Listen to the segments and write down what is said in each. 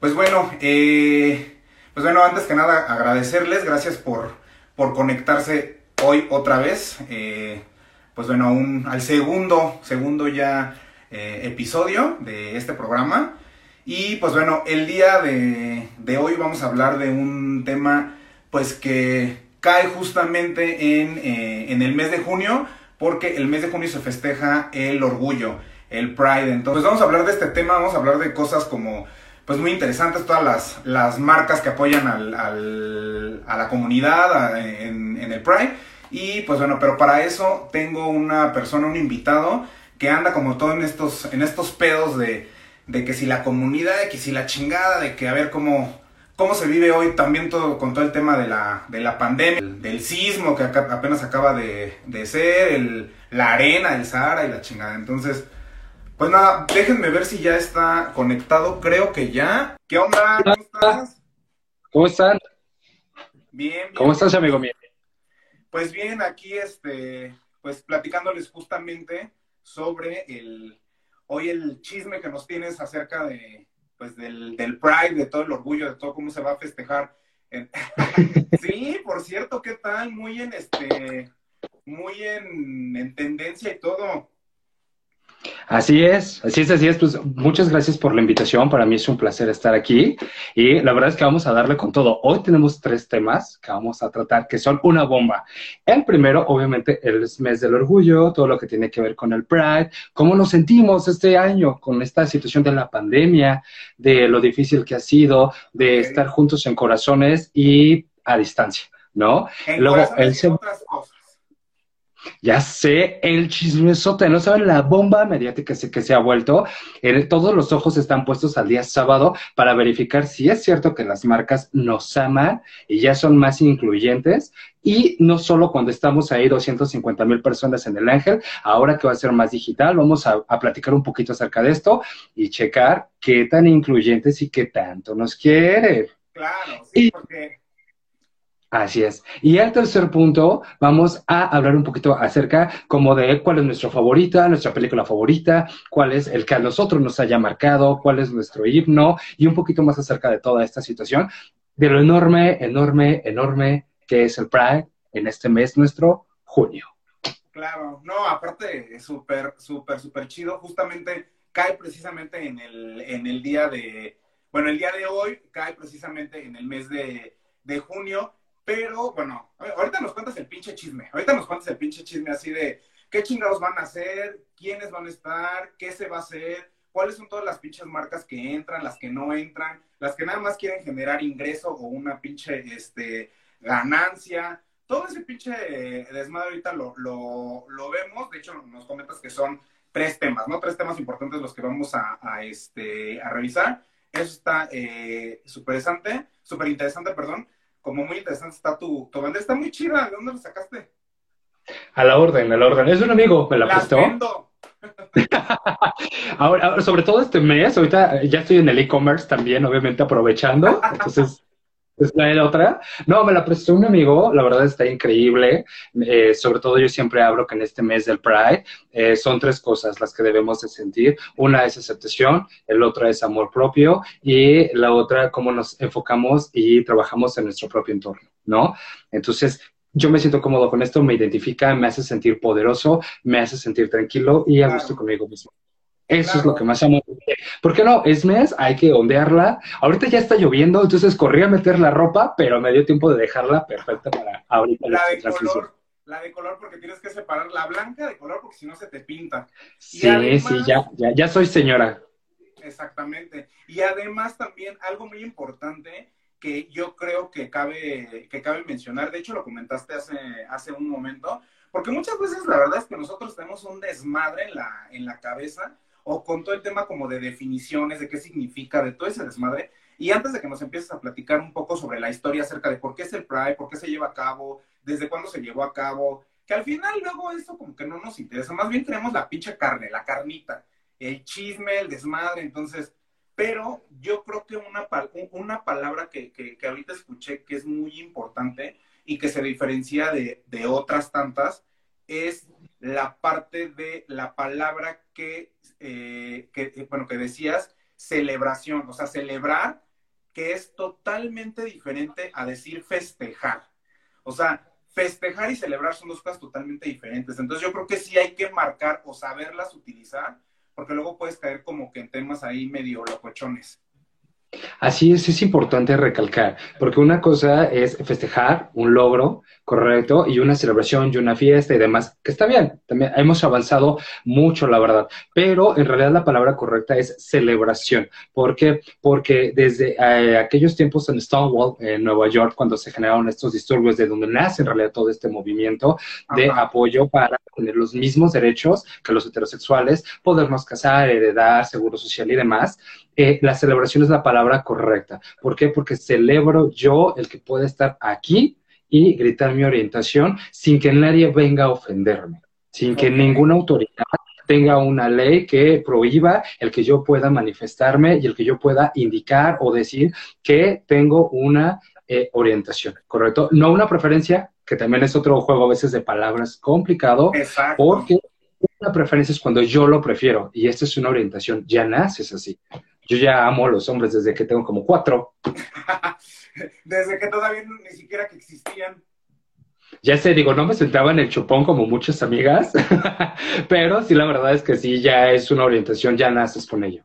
Pues bueno, eh, pues bueno, antes que nada agradecerles, gracias por, por conectarse hoy otra vez. Eh, pues bueno, al segundo, segundo ya eh, episodio de este programa. Y pues bueno, el día de, de, hoy vamos a hablar de un tema pues que cae justamente en, en el mes de junio, porque el mes de junio se festeja el orgullo, el Pride. Entonces vamos a hablar de este tema, vamos a hablar de cosas como pues muy interesantes, todas las, las marcas que apoyan al, al, a la comunidad en, en, el Pride. Y pues bueno, pero para eso tengo una persona, un invitado, que anda como todo en estos, en estos pedos de, de que si la comunidad, de que si la chingada, de que a ver cómo, cómo se vive hoy también todo con todo el tema de la, de la pandemia, del sismo que apenas acaba de, de ser, el, la arena del Sahara y la chingada. Entonces, pues nada, déjenme ver si ya está conectado. Creo que ya. ¿Qué onda? ¿Cómo estás? ¿Cómo están? Bien, bien. ¿Cómo estás, amigo mío? Pues bien, aquí este, pues platicándoles justamente sobre el hoy el chisme que nos tienes acerca de pues del, del Pride, de todo el orgullo, de todo cómo se va a festejar. sí, por cierto, ¿qué tal? Muy en este, muy en, en tendencia y todo. Así es, así es, así es. Pues muchas gracias por la invitación. Para mí es un placer estar aquí. Y la verdad es que vamos a darle con todo. Hoy tenemos tres temas que vamos a tratar que son una bomba. El primero, obviamente, el mes del orgullo, todo lo que tiene que ver con el Pride, cómo nos sentimos este año con esta situación de la pandemia, de lo difícil que ha sido, de estar juntos en corazones y a distancia, ¿no? En Luego, el segundo. Ya sé, el chismesote, no saben la bomba mediática que se ha vuelto. todos los ojos están puestos al día sábado para verificar si es cierto que las marcas nos aman y ya son más incluyentes. Y no solo cuando estamos ahí 250 mil personas en el Ángel, ahora que va a ser más digital, vamos a, a platicar un poquito acerca de esto y checar qué tan incluyentes y qué tanto nos quieren. Claro, sí, porque Así es. Y el tercer punto, vamos a hablar un poquito acerca como de cuál es nuestra favorita, nuestra película favorita, cuál es el que a nosotros nos haya marcado, cuál es nuestro himno y un poquito más acerca de toda esta situación, de lo enorme, enorme, enorme que es el Pride en este mes nuestro, junio. Claro, no, aparte es súper, súper, súper chido. Justamente cae precisamente en el, en el día de, bueno, el día de hoy cae precisamente en el mes de, de junio pero bueno, ahorita nos cuentas el pinche chisme. Ahorita nos cuentas el pinche chisme así de qué chingados van a hacer, quiénes van a estar, qué se va a hacer, cuáles son todas las pinches marcas que entran, las que no entran, las que nada más quieren generar ingreso o una pinche este, ganancia. Todo ese pinche desmadre ahorita lo, lo, vemos. De hecho, nos comentas que son tres temas, ¿no? Tres temas importantes los que vamos a, a este, a revisar. Eso está eh, súper interesante, súper interesante, perdón como muy interesante está tu, tu bandera. Está muy chida. ¿De dónde lo sacaste? A la orden, a la orden. Es un amigo, me la, la prestó. Vendo. ahora, ahora, sobre todo este mes, ahorita ya estoy en el e-commerce también, obviamente aprovechando. Entonces, es la otra. No, me la prestó un amigo, la verdad está increíble. Eh, sobre todo yo siempre hablo que en este mes del Pride eh, son tres cosas las que debemos de sentir. Una es aceptación, el otro es amor propio y la otra cómo nos enfocamos y trabajamos en nuestro propio entorno, ¿no? Entonces, yo me siento cómodo con esto, me identifica, me hace sentir poderoso, me hace sentir tranquilo y a gusto conmigo mismo. Eso Claro. es lo que más amo. ¿Por qué no? Es mes, hay que ondearla. Ahorita ya está lloviendo, entonces corrí a meter la ropa, pero me dio tiempo de dejarla perfecta para ahorita La la de color. La de color porque tienes que separar la blanca de color porque si no se te pinta. Sí, además- sí, ya, ya, ya soy señora. Exactamente. Y además también algo muy importante que yo creo que cabe, que cabe mencionar, de hecho lo comentaste hace, hace un momento, porque muchas veces la verdad es que nosotros tenemos un desmadre en la, en la cabeza o con todo el tema como de definiciones, de qué significa, de todo ese desmadre. Y antes de que nos empieces a platicar un poco sobre la historia acerca de por qué es el Pride, por qué se lleva a cabo, desde cuándo se llevó a cabo, que al final luego eso como que no nos interesa, más bien queremos la pinche carne, la carnita, el chisme, el desmadre, entonces, pero yo creo que una, una palabra que, que, que ahorita escuché que es muy importante y que se diferencia de, de otras tantas es la parte de la palabra que, eh, eh, bueno, que decías, celebración, o sea, celebrar que es totalmente diferente a decir festejar. O sea, festejar y celebrar son dos cosas totalmente diferentes. Entonces yo creo que sí hay que marcar o saberlas utilizar, porque luego puedes caer como que en temas ahí medio locochones. Así es, es importante recalcar, porque una cosa es festejar un logro, correcto, y una celebración y una fiesta y demás, que está bien, también hemos avanzado mucho, la verdad, pero en realidad la palabra correcta es celebración. ¿Por qué? Porque desde eh, aquellos tiempos en Stonewall, en Nueva York, cuando se generaron estos disturbios, de donde nace en realidad todo este movimiento de apoyo para tener los mismos derechos que los heterosexuales, podernos casar, heredar, seguro social y demás, eh, la celebración es la palabra correcta. ¿Por qué? Porque celebro yo el que pueda estar aquí y gritar mi orientación sin que nadie venga a ofenderme, sin que ninguna autoridad tenga una ley que prohíba el que yo pueda manifestarme y el que yo pueda indicar o decir que tengo una eh, orientación, ¿correcto? No una preferencia, que también es otro juego a veces de palabras complicado, porque una preferencia es cuando yo lo prefiero y esta es una orientación, ya naces así. Yo ya amo a los hombres desde que tengo como cuatro. desde que todavía ni siquiera que existían. Ya sé, digo, no me sentaba en el chupón como muchas amigas, pero sí, la verdad es que sí, ya es una orientación, ya naces con ello.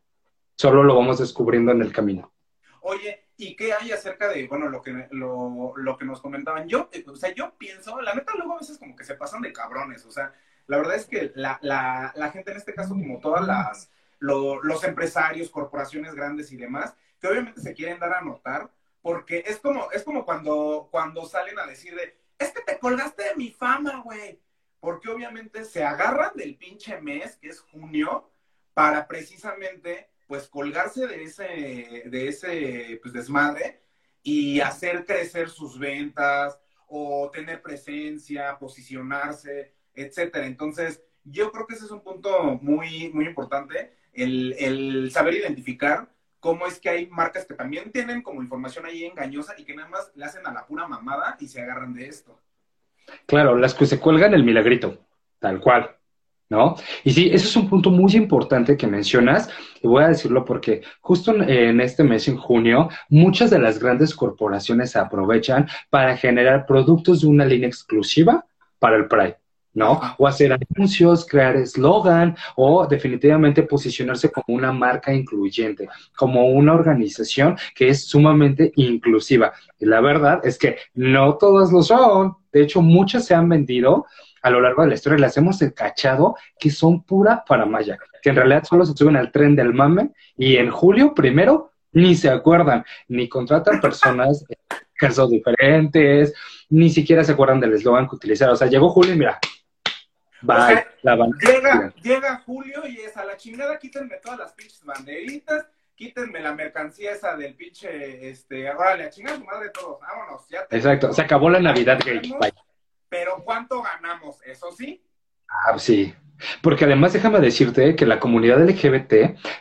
Solo lo vamos descubriendo en el camino. Oye, ¿y qué hay acerca de, bueno, lo que, lo, lo que nos comentaban? Yo, eh, o sea, yo pienso, la neta luego a veces como que se pasan de cabrones, o sea, la verdad es que la, la, la gente en este caso, como todas las los empresarios, corporaciones grandes y demás, que obviamente se quieren dar a notar, porque es como, es como cuando, cuando salen a decir de, es que te colgaste de mi fama, güey. Porque obviamente se agarran del pinche mes, que es junio, para precisamente, pues, colgarse de ese, de ese, pues, desmadre y hacer crecer sus ventas o tener presencia, posicionarse, etcétera. Entonces, yo creo que ese es un punto muy, muy importante el, saber identificar cómo es que hay marcas que también tienen como información ahí engañosa y que nada más le hacen a la pura mamada y se agarran de esto. Claro, las que se cuelgan el milagrito, tal cual, ¿no? Y sí, eso es un punto muy importante que mencionas, y voy a decirlo porque justo en este mes, en junio, muchas de las grandes corporaciones aprovechan para generar productos de una línea exclusiva para el Pride. ¿No? O hacer anuncios, crear eslogan o definitivamente posicionarse como una marca incluyente, como una organización que es sumamente inclusiva. Y la verdad es que no todas lo son. De hecho, muchas se han vendido a lo largo de la historia, las hemos encachado que son pura paramaya, que en realidad solo se suben al tren del mame y en julio primero ni se acuerdan, ni contratan personas que son diferentes, ni siquiera se acuerdan del eslogan que utilizaron. O sea, llegó julio y mira, llega, llega Julio y es a la chingada, quítenme todas las pinches banderitas, quítenme la mercancía esa del pinche, este, órale, a chingar su madre todos, vámonos, ya Exacto, se acabó la Navidad gay. Pero ¿cuánto ganamos? Eso sí. Ah, sí. Porque además déjame decirte que la comunidad LGBT,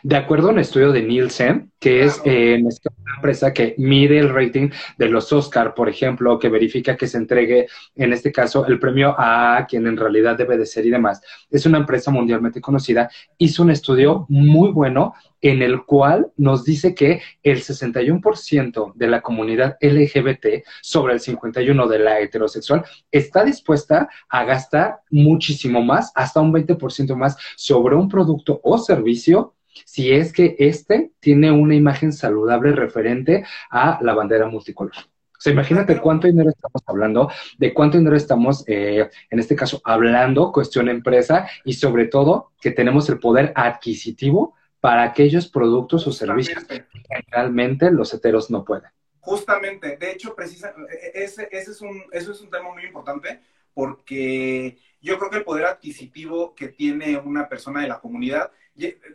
de acuerdo a un estudio de Nielsen, que es eh, una empresa que mide el rating de los Oscar, por ejemplo, que verifica que se entregue, en este caso, el premio a quien en realidad debe de ser y demás. Es una empresa mundialmente conocida. Hizo un estudio muy bueno en el cual nos dice que el 61% de la comunidad LGBT sobre el 51% de la heterosexual está dispuesta a gastar muchísimo más, hasta un 20% más sobre un producto o servicio si es que éste tiene una imagen saludable referente a la bandera multicolor. O sea, imagínate cuánto dinero estamos hablando, de cuánto dinero estamos, eh, en este caso, hablando, cuestión empresa, y sobre todo que tenemos el poder adquisitivo para aquellos productos o servicios que realmente los heteros no pueden. Justamente, de hecho, precisa, e, e, ese, ese es un, eso es un tema muy importante porque yo creo que el poder adquisitivo que tiene una persona de la comunidad,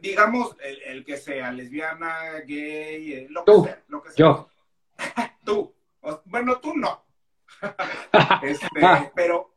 digamos el, que sea lesbiana, gay, eh, lo que sea, lo que sea. Yo. tú. Bueno, tú no. Este, pero,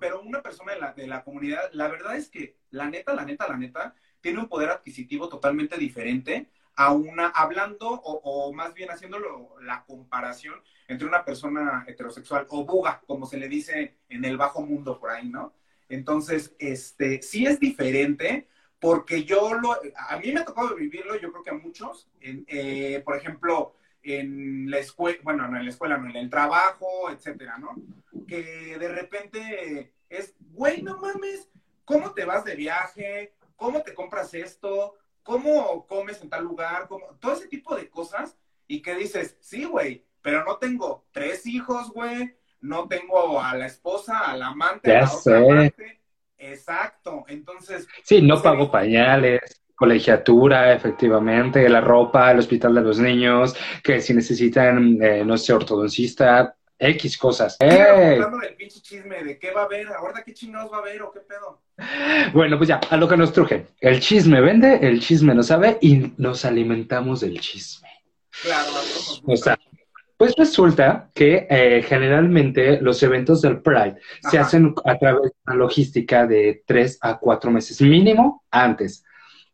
pero una persona de la, de la comunidad, la verdad es que la neta, la neta, la neta, tiene un poder adquisitivo totalmente diferente a una, hablando o, más bien haciéndolo la comparación entre una persona heterosexual o buga, como se le dice en el bajo mundo por ahí, ¿no? Entonces, este, sí es diferente porque yo lo, a mí me ha tocado vivirlo, yo creo que a muchos, eh, por ejemplo, en la escuela, bueno, no en la escuela, no en el trabajo, etcétera, ¿no? Que de repente es, güey, no mames, ¿cómo te vas de viaje? ¿Cómo te compras esto? ¿Cómo comes en tal lugar? ¿Cómo? Todo ese tipo de cosas y que dices, sí, güey, pero no tengo tres hijos, güey, no tengo a la esposa, al amante, Ya a la otra sé. amante. Exacto, entonces, Sí, no pues, pago pañales, colegiatura, efectivamente, la ropa, el hospital de los niños, que si necesitan, eh, no sé, ortodoncista, X cosas. Síguenos ¡Ey! contando del pinche chisme de qué va a haber, ahora qué chingados va a haber o qué pedo. Bueno, pues ya, a lo que nos truje. El chisme vende, el chisme no sabe y nos alimentamos del chisme. Claro, nos O sea, pues resulta que eh, generalmente los eventos del Pride se hacen a través de una logística de tres a cuatro meses mínimo antes.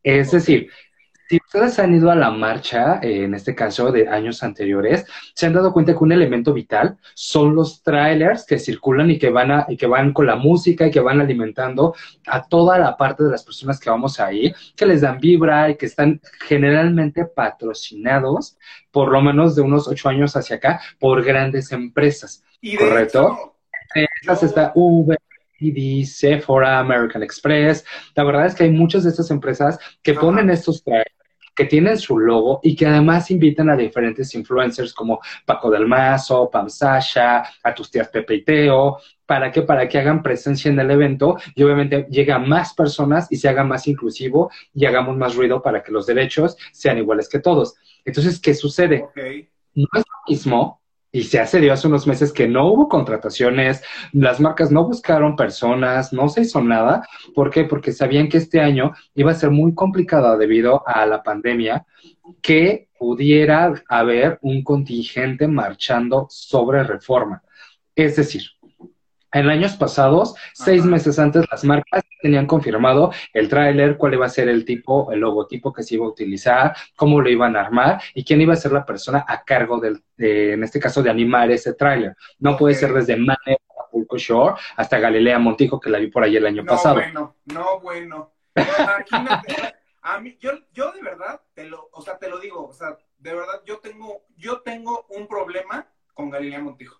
Es decir, si ustedes han ido a la marcha, eh, en este caso de años anteriores, se han dado cuenta que un elemento vital son los trailers que circulan y que van a, y que van con la música y que van alimentando a toda la parte de las personas que vamos ahí, que les dan vibra y que están generalmente patrocinados, por lo menos de unos ocho años hacia acá, por grandes empresas. Y Correcto. estas está Uber, Didi, Sephora, American Express. La verdad es que hay muchas de estas empresas que Ajá. ponen estos trailers, que tienen su logo y que además invitan a diferentes influencers como Paco del Mazo, Pam Sasha, a tus tías Pepe y Teo. ¿Para qué? Para que hagan presencia en el evento y obviamente llegue a más personas y se haga más inclusivo y hagamos más ruido para que los derechos sean iguales que todos. Entonces, ¿qué sucede? no es lo mismo, y se hace dio hace unos meses que no hubo contrataciones, las marcas no buscaron personas, no se hizo nada. ¿Por qué? Porque sabían que este año iba a ser muy complicado debido a la pandemia, que pudiera haber un contingente marchando sobre reforma. Es decir, en años pasados, seis meses antes, las marcas tenían confirmado el tráiler, cuál iba a ser el tipo, el logotipo que se iba a utilizar, cómo lo iban a armar y quién iba a ser la persona a cargo del, de, en este caso, de animar ese tráiler. No puede ser desde Mane, Acapulco Shore, hasta Galilea Montijo, que la vi por ahí el año no pasado. bueno, no bueno. Imagínate, a mí, yo, yo de verdad, te lo, o sea, te lo digo, o sea, de verdad, yo tengo, yo tengo un problema con Galilea Montijo.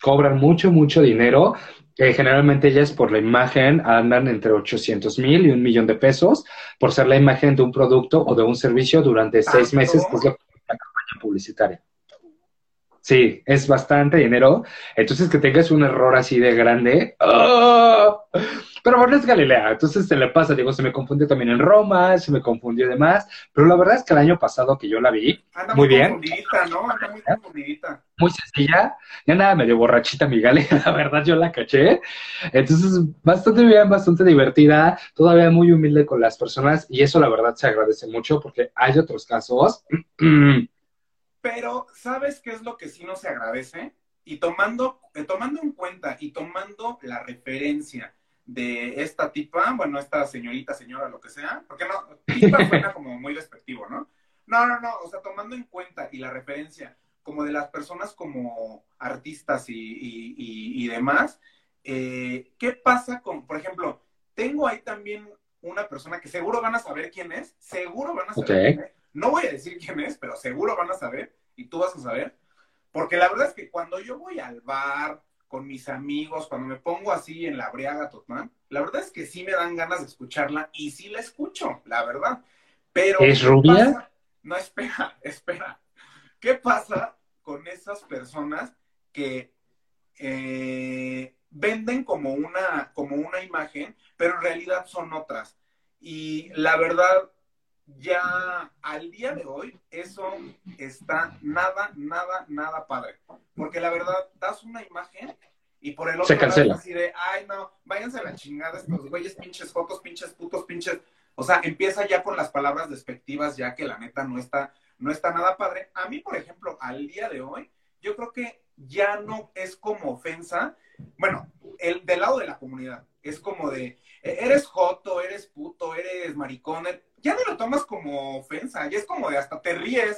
Cobran mucho, mucho dinero. Eh, generalmente ellas por la imagen andan entre 800 mil y un millón de pesos por ser la imagen de un producto o de un servicio durante seis meses, que es la campaña publicitaria. Sí, es bastante dinero. Entonces, que tengas un error así de grande. ¡ah! Pero bueno, es Galilea. Entonces se le pasa, digo, se me confundió también en Roma, se me confundió y demás. Pero la verdad es que el año pasado que yo la vi, Anda Muy muy, bien. confundidita, ¿no? Anda muy confundidita. muy sencilla, ya nada medio borrachita mi Gali, la verdad yo la caché. Entonces, bastante bien, bastante divertida, todavía muy humilde con las personas y eso la verdad se agradece mucho porque hay otros casos. Pero, ¿sabes qué es lo que sí no se agradece? Y tomando, eh, tomando en cuenta y tomando la referencia de esta tipa, bueno, esta señorita, señora, lo que sea, porque no, tipa suena como muy despectivo, ¿no? No, no, no, o sea, tomando en cuenta y la referencia como de las personas como artistas y, y- y- y demás, eh, ¿qué pasa con, por ejemplo, tengo ahí también una persona que seguro van a saber quién es, seguro van a saber quién es, no voy a decir quién es, pero seguro van a saber y tú vas a saber, porque la verdad es que cuando yo voy al bar con mis amigos, cuando me pongo así en la briaga total, la verdad es que sí me dan ganas de escucharla y sí la escucho, la verdad. Pero ¿Es ¿qué rubia? pasa? No, espera, espera. ¿Qué pasa con esas personas que eh, venden como una, como una imagen, pero en realidad son otras? Y la verdad, ya al día de hoy, eso está nada, nada, nada padre. Porque la verdad, das una imagen y por el otro Se lado cancela. es así de, ay no, váyanse a la chingada estos güeyes, pinches fotos, pinches putos, pinches. O sea, empieza ya con las palabras despectivas, ya que la neta no está, no está nada padre. A mí, por ejemplo, al día de hoy, yo creo que ya no es como ofensa, bueno, el del lado de la comunidad, es como de, "E- eres joto, eres puto, eres maricón, e-". ya no lo tomas como ofensa, ya es como de hasta te ríes.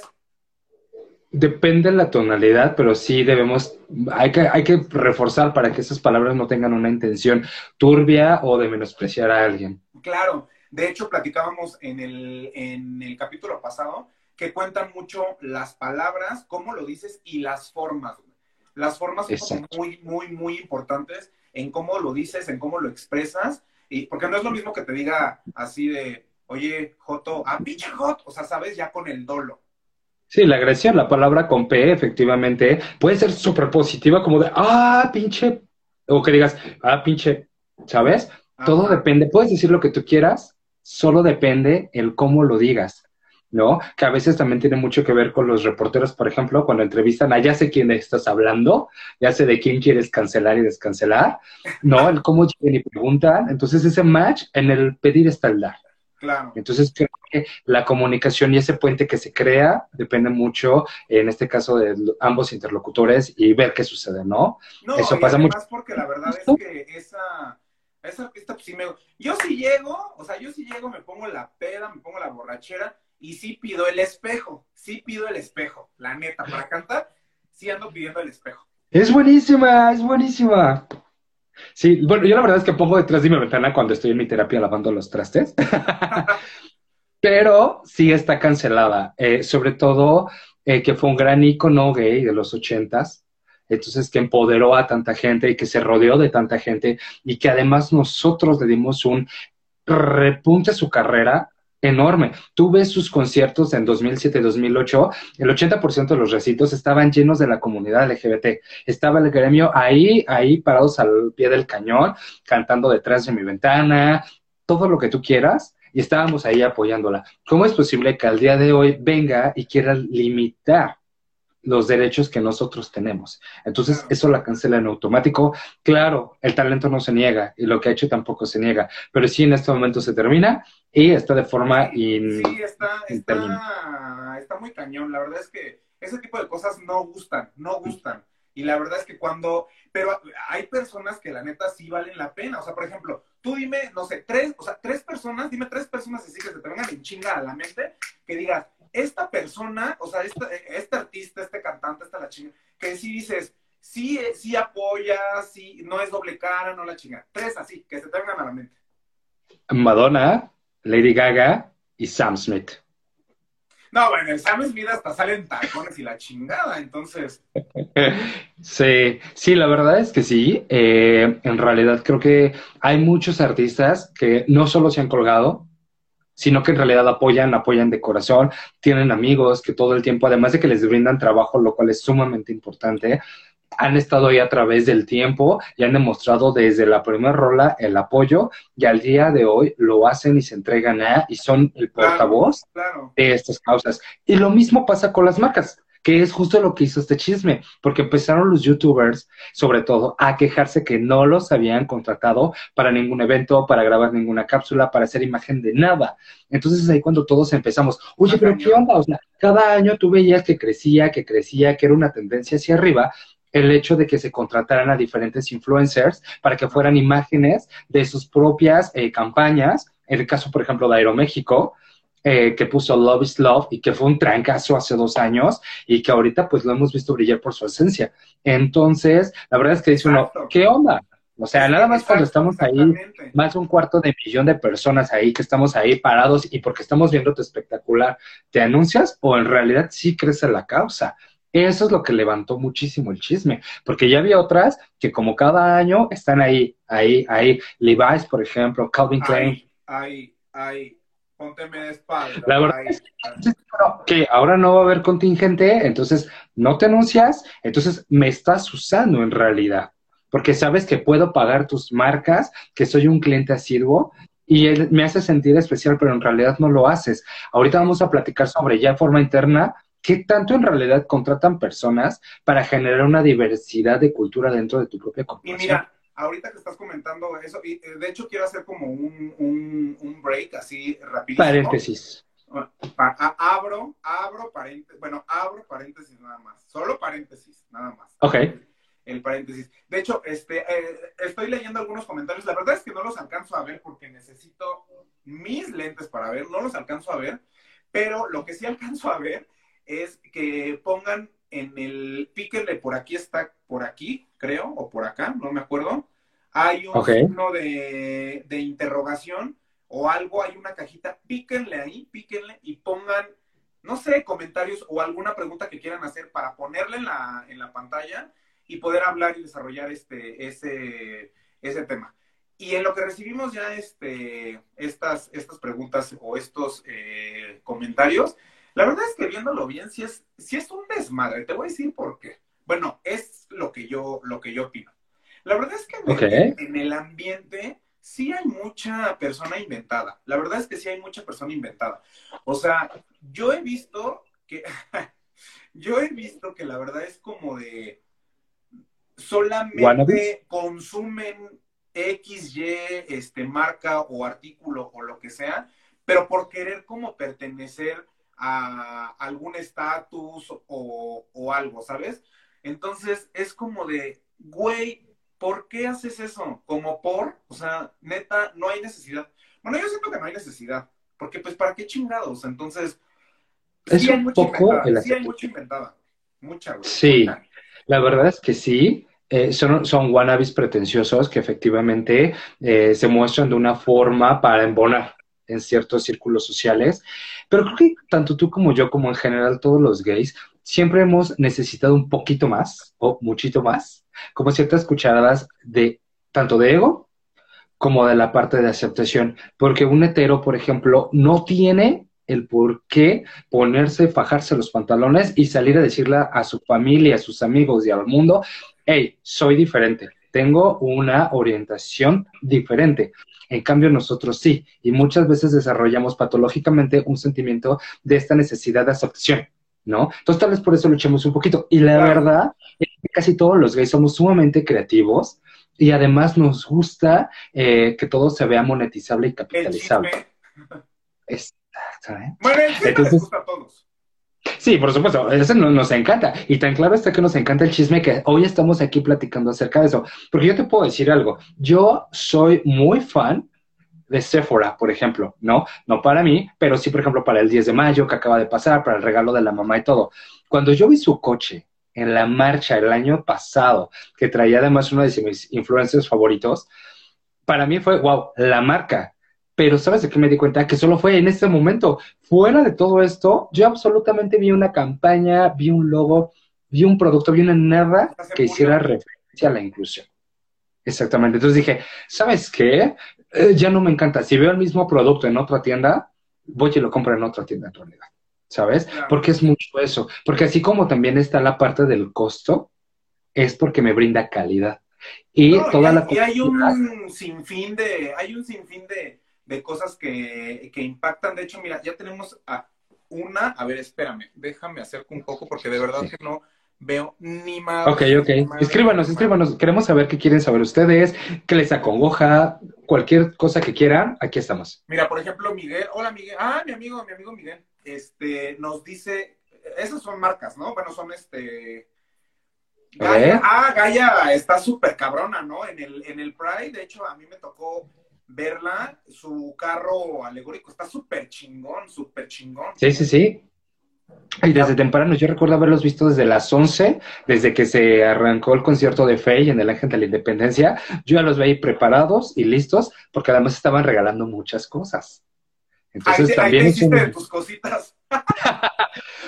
Depende de la tonalidad, pero sí debemos, hay que, hay que reforzar para que esas palabras no tengan una intención turbia o de menospreciar a alguien. Claro, de hecho platicábamos en el, en el capítulo pasado que cuentan mucho las palabras, cómo lo dices y las formas. Las formas son muy, muy, muy importantes en cómo lo dices, en cómo lo expresas. Y, porque no es lo mismo que te diga así de, oye, Joto, ah, pinche Jot, o sea, sabes, ya con el dolo. Sí, la agresión, la palabra con P, efectivamente, puede ser súper positiva, como de, ah, pinche, o que digas, ah, pinche, ¿sabes? Todo depende, puedes decir lo que tú quieras, solo depende el cómo lo digas. ¿no? Que a veces también tiene mucho que ver con los reporteros, por ejemplo, cuando entrevistan a ya sé quién estás hablando, ya sé de quién quieres cancelar y descancelar, ¿no? El cómo llegan y preguntan. Entonces, ese match en el pedir está el dar. Claro. Entonces, creo que la comunicación y ese puente que se crea depende mucho, en este caso, de ambos interlocutores y ver qué sucede, ¿no? No, Eso pasa mucho. porque la verdad es que esa esa pista, pues sí me. Yo sí llego, o sea, yo sí llego, me pongo la peda, me pongo la borrachera y sí pido el espejo, sí pido el espejo, la neta, para cantar, sí ando pidiendo el espejo. Es buenísima, es buenísima. Sí, bueno, yo la verdad es que pongo detrás de mi ventana cuando estoy en mi terapia lavando los trastes. Pero sí está cancelada. Eh, sobre todo eh, que fue un gran icono gay de los ochentas. Entonces, que empoderó a tanta gente y que se rodeó de tanta gente y que además nosotros le dimos un repunte a su carrera enorme. Tú ves sus conciertos en 2007-2008, el 80% de los recintos estaban llenos de la comunidad LGBT. Estaba el gremio ahí, ahí parados al pie del cañón, cantando detrás de mi ventana, todo lo que tú quieras, y estábamos ahí apoyándola. ¿Cómo es posible que al día de hoy venga y quiera limitar los derechos que nosotros tenemos. Entonces, eso la cancela en automático. Claro, el talento no se niega y lo que ha hecho tampoco se niega, pero sí en este momento se termina y está de forma Sí, está, está, muy cañón. La verdad es que ese tipo de cosas no gustan, no gustan. Y la verdad es que cuando, pero hay personas que la neta sí valen la pena. O sea, por ejemplo, tú dime, no sé, tres, o sea, tres personas, dime tres personas así que te vengan en chinga a la mente, que digas, esta persona, o sea, este artista, este cantante, esta la chinga, que sí dices, sí, sí apoya, sí, no es doble cara, no la chinga. Tres así, que se te vengan a la mente. Madonna, Lady Gaga y Sam Smith. No, bueno, el Sam Smith hasta salen tacones y la chingada, entonces. Sí, sí, la verdad es que sí. Eh, en realidad creo que hay muchos artistas que no solo se han colgado, sino que en realidad apoyan, apoyan de corazón, tienen amigos que todo el tiempo, además de que les brindan trabajo, lo cual es sumamente importante, han estado ahí a través del tiempo y han demostrado desde la primera rola el apoyo y al día de hoy lo hacen y se entregan a y son el portavoz de estas causas. Y lo mismo pasa con las marcas que es justo lo que hizo este chisme, porque empezaron los youtubers, sobre todo, a quejarse que no los habían contratado para ningún evento, para grabar ninguna cápsula, para hacer imagen de nada. Entonces es ahí cuando todos empezamos, oye, pero ¿qué onda? O sea, cada año tú veías que crecía, que crecía, que era una tendencia hacia arriba, el hecho de que se contrataran a diferentes influencers para que fueran imágenes de sus propias eh, campañas, en el caso, por ejemplo, de Aeroméxico, eh, que puso Love is Love y que fue un trancazo hace dos años y que ahorita pues lo hemos visto brillar por su esencia. Entonces, la verdad es que dice uno, ¿qué onda? O sea, nada más cuando estamos ahí, más de un cuarto de millón de personas ahí, que estamos ahí parados y porque estamos viendo tu espectacular, ¿te anuncias o en realidad sí crece la causa? Eso es lo que levantó muchísimo el chisme, porque ya había otras que como cada año están ahí, ahí, ahí. Levi's, por ejemplo, Calvin Klein. Pónteme de espalda. La verdad es que ahora no va a haber contingente, entonces no te anuncias, entonces me estás usando en realidad, porque sabes que puedo pagar tus marcas, que soy un cliente asiduo y me hace sentir especial, pero en realidad no lo haces. Ahorita vamos a platicar sobre ya de forma interna qué tanto en realidad contratan personas para generar una diversidad de cultura dentro de tu propia corporación ahorita que estás comentando eso, y eh, de hecho quiero hacer como un, un, break así rapidísimo. Paréntesis. abro, abro paréntesis, bueno, abro paréntesis nada más, solo paréntesis, nada más. Ok. El, paréntesis. De hecho, este, eh, estoy leyendo algunos comentarios, la verdad es que no los alcanzo a ver porque necesito mis lentes para ver, no los alcanzo a ver, pero lo que sí alcanzo a ver es que pongan en el, píquenle por aquí está, por aquí, creo, o por acá, no me acuerdo, hay un signo de, interrogación o algo, hay una cajita, píquenle ahí, píquenle y pongan no sé, comentarios o alguna pregunta que quieran hacer para ponerla en la, en la pantalla y poder hablar y desarrollar este, ese, ese tema. Y en lo que recibimos ya este, estas, estas preguntas o estos eh, comentarios, la verdad es que viéndolo bien, si es, si es un desmadre. Te voy a decir por qué. Bueno, es lo que yo, lo que yo opino. La verdad es que en, el, ambiente sí hay mucha persona inventada. La verdad es que sí hay mucha persona inventada. O sea, yo he visto que, yo he visto que la verdad es como de solamente consumen X, Y, este, marca o artículo o lo que sea, pero por querer como pertenecer a algún estatus o, o algo, ¿sabes? Entonces es como de, güey, ¿por qué haces eso? Como por, o sea, neta, no hay necesidad. Bueno, yo siento que no hay necesidad, porque pues, ¿para qué chingados? Entonces, es sí un hay poco sí hay mucha inventada, mucha. Sí, la verdad es que sí. Eh, son, son wannabes pretenciosos que efectivamente eh, se muestran de una forma para embonar en ciertos círculos sociales, pero creo que tanto tú como yo, como en general todos los gays, siempre hemos necesitado un poquito más o muchito más como ciertas cucharadas de tanto de ego como de la parte de aceptación, porque un hetero, por ejemplo, no tiene el por qué ponerse, fajarse los pantalones y salir a decirle a su familia, a sus amigos y al mundo, hey, soy diferente, tengo una orientación diferente. En cambio, nosotros sí, y muchas veces desarrollamos patológicamente un sentimiento de esta necesidad de aceptación. ¿no? Entonces tal vez por eso luchemos un poquito. Y la verdad es que casi todos los gays somos sumamente creativos y además nos gusta eh, que todo se vea monetizable y capitalizable. Exacto. ¿eh? Bueno, Entonces, gusta a todos. Sí, por supuesto, eso nos encanta. Y tan claro está que nos encanta el chisme que hoy estamos aquí platicando acerca de eso. Porque yo te puedo decir algo, yo soy muy fan de Sephora, por ejemplo, ¿no? No para mí, pero sí, por ejemplo, para el 10 de mayo que acaba de pasar, para el regalo de la mamá y todo. Cuando yo vi su coche en la marcha el año pasado, que traía además uno de mis influencers favoritos, para mí fue, wow, la marca. Pero ¿sabes de qué me di cuenta? Que solo fue en ese momento. Fuera de todo esto, yo absolutamente vi una campaña, vi un logo, vi un producto, vi una nada que hiciera referencia a la inclusión. Exactamente. Entonces dije, ¿sabes qué? Eh, ya no me encanta. Si veo el mismo producto en otra tienda, voy y lo compro en otra tienda en realidad. ¿Sabes? Porque es mucho eso. Porque así como también está la parte del costo, es porque me brinda calidad. Y toda la y hay un sinfín de, hay un sinfín de, de cosas que, que, impactan. De hecho, mira, ya tenemos a una, a ver, espérame, déjame acerco un poco porque de verdad que no, veo ni más. Ok, ok. escríbanos, escríbanos. Queremos saber qué quieren saber ustedes, qué les acongoja, cualquier cosa que quieran, aquí estamos. Mira, por ejemplo, Miguel. Hola, Miguel. Ah, mi amigo, mi amigo Miguel. Este, nos dice, esas son marcas, ¿no? Bueno, son este... Gaia, ah, Gaia está súper cabrona, ¿no? En el, en el Pride, de hecho, a mí me tocó verla, su carro alegórico está súper chingón, súper chingón. Sí, sí, sí. Y desde temprano, yo recuerdo haberlos visto desde las 11, desde que se arrancó el concierto de Faye en el Ángel de la Independencia. Yo ya los veía preparados y listos, porque además estaban regalando muchas cosas. Entonces también. Ahí de tus cositas.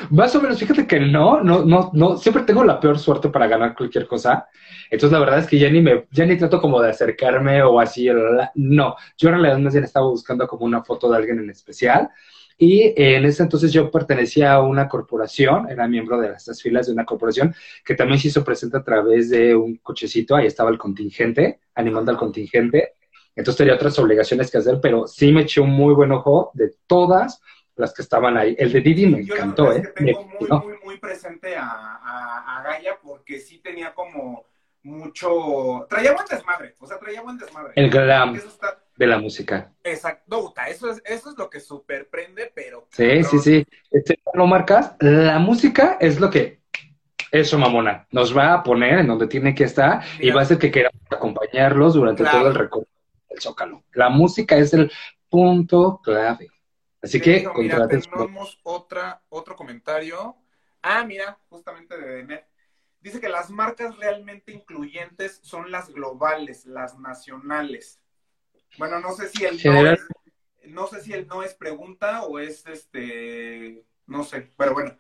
Más o menos, fíjate que no, no, no, no, siempre tengo la peor suerte para ganar cualquier cosa. Entonces la verdad es que ya ni me, ya ni trato como de acercarme o así, no. Yo en realidad más bien estaba buscando como una foto de alguien en especial y en ese entonces yo pertenecía a una corporación, era miembro de estas filas de una corporación que también se hizo presente a través de un cochecito, ahí estaba el contingente, animando al contingente. Entonces tenía otras obligaciones que hacer, pero sí me eché un muy buen ojo de todas las que estaban ahí. El de Didi me encantó, ¿eh? tengo muy, muy, muy presente a, a, a Gaia porque sí tenía como mucho. Traía buen desmadre, o sea, traía buen desmadre. El glam de la música. Exacto, eso es, eso es lo que superprende, pero... Sí, sí, sí. Este, lo marcas, la música es lo que... Eso, mamona, nos va a poner en donde tiene que estar y va a hacer que queramos acompañarlos durante todo el recorrido del Zócalo. La música es el punto clave. Así que, mira, tenemos otra, otro comentario. Ah, mira, justamente de Denet. Dice que las marcas realmente incluyentes son las globales, las nacionales. Bueno, no sé si el no es, no sé si el no es pregunta o es este no sé, pero bueno.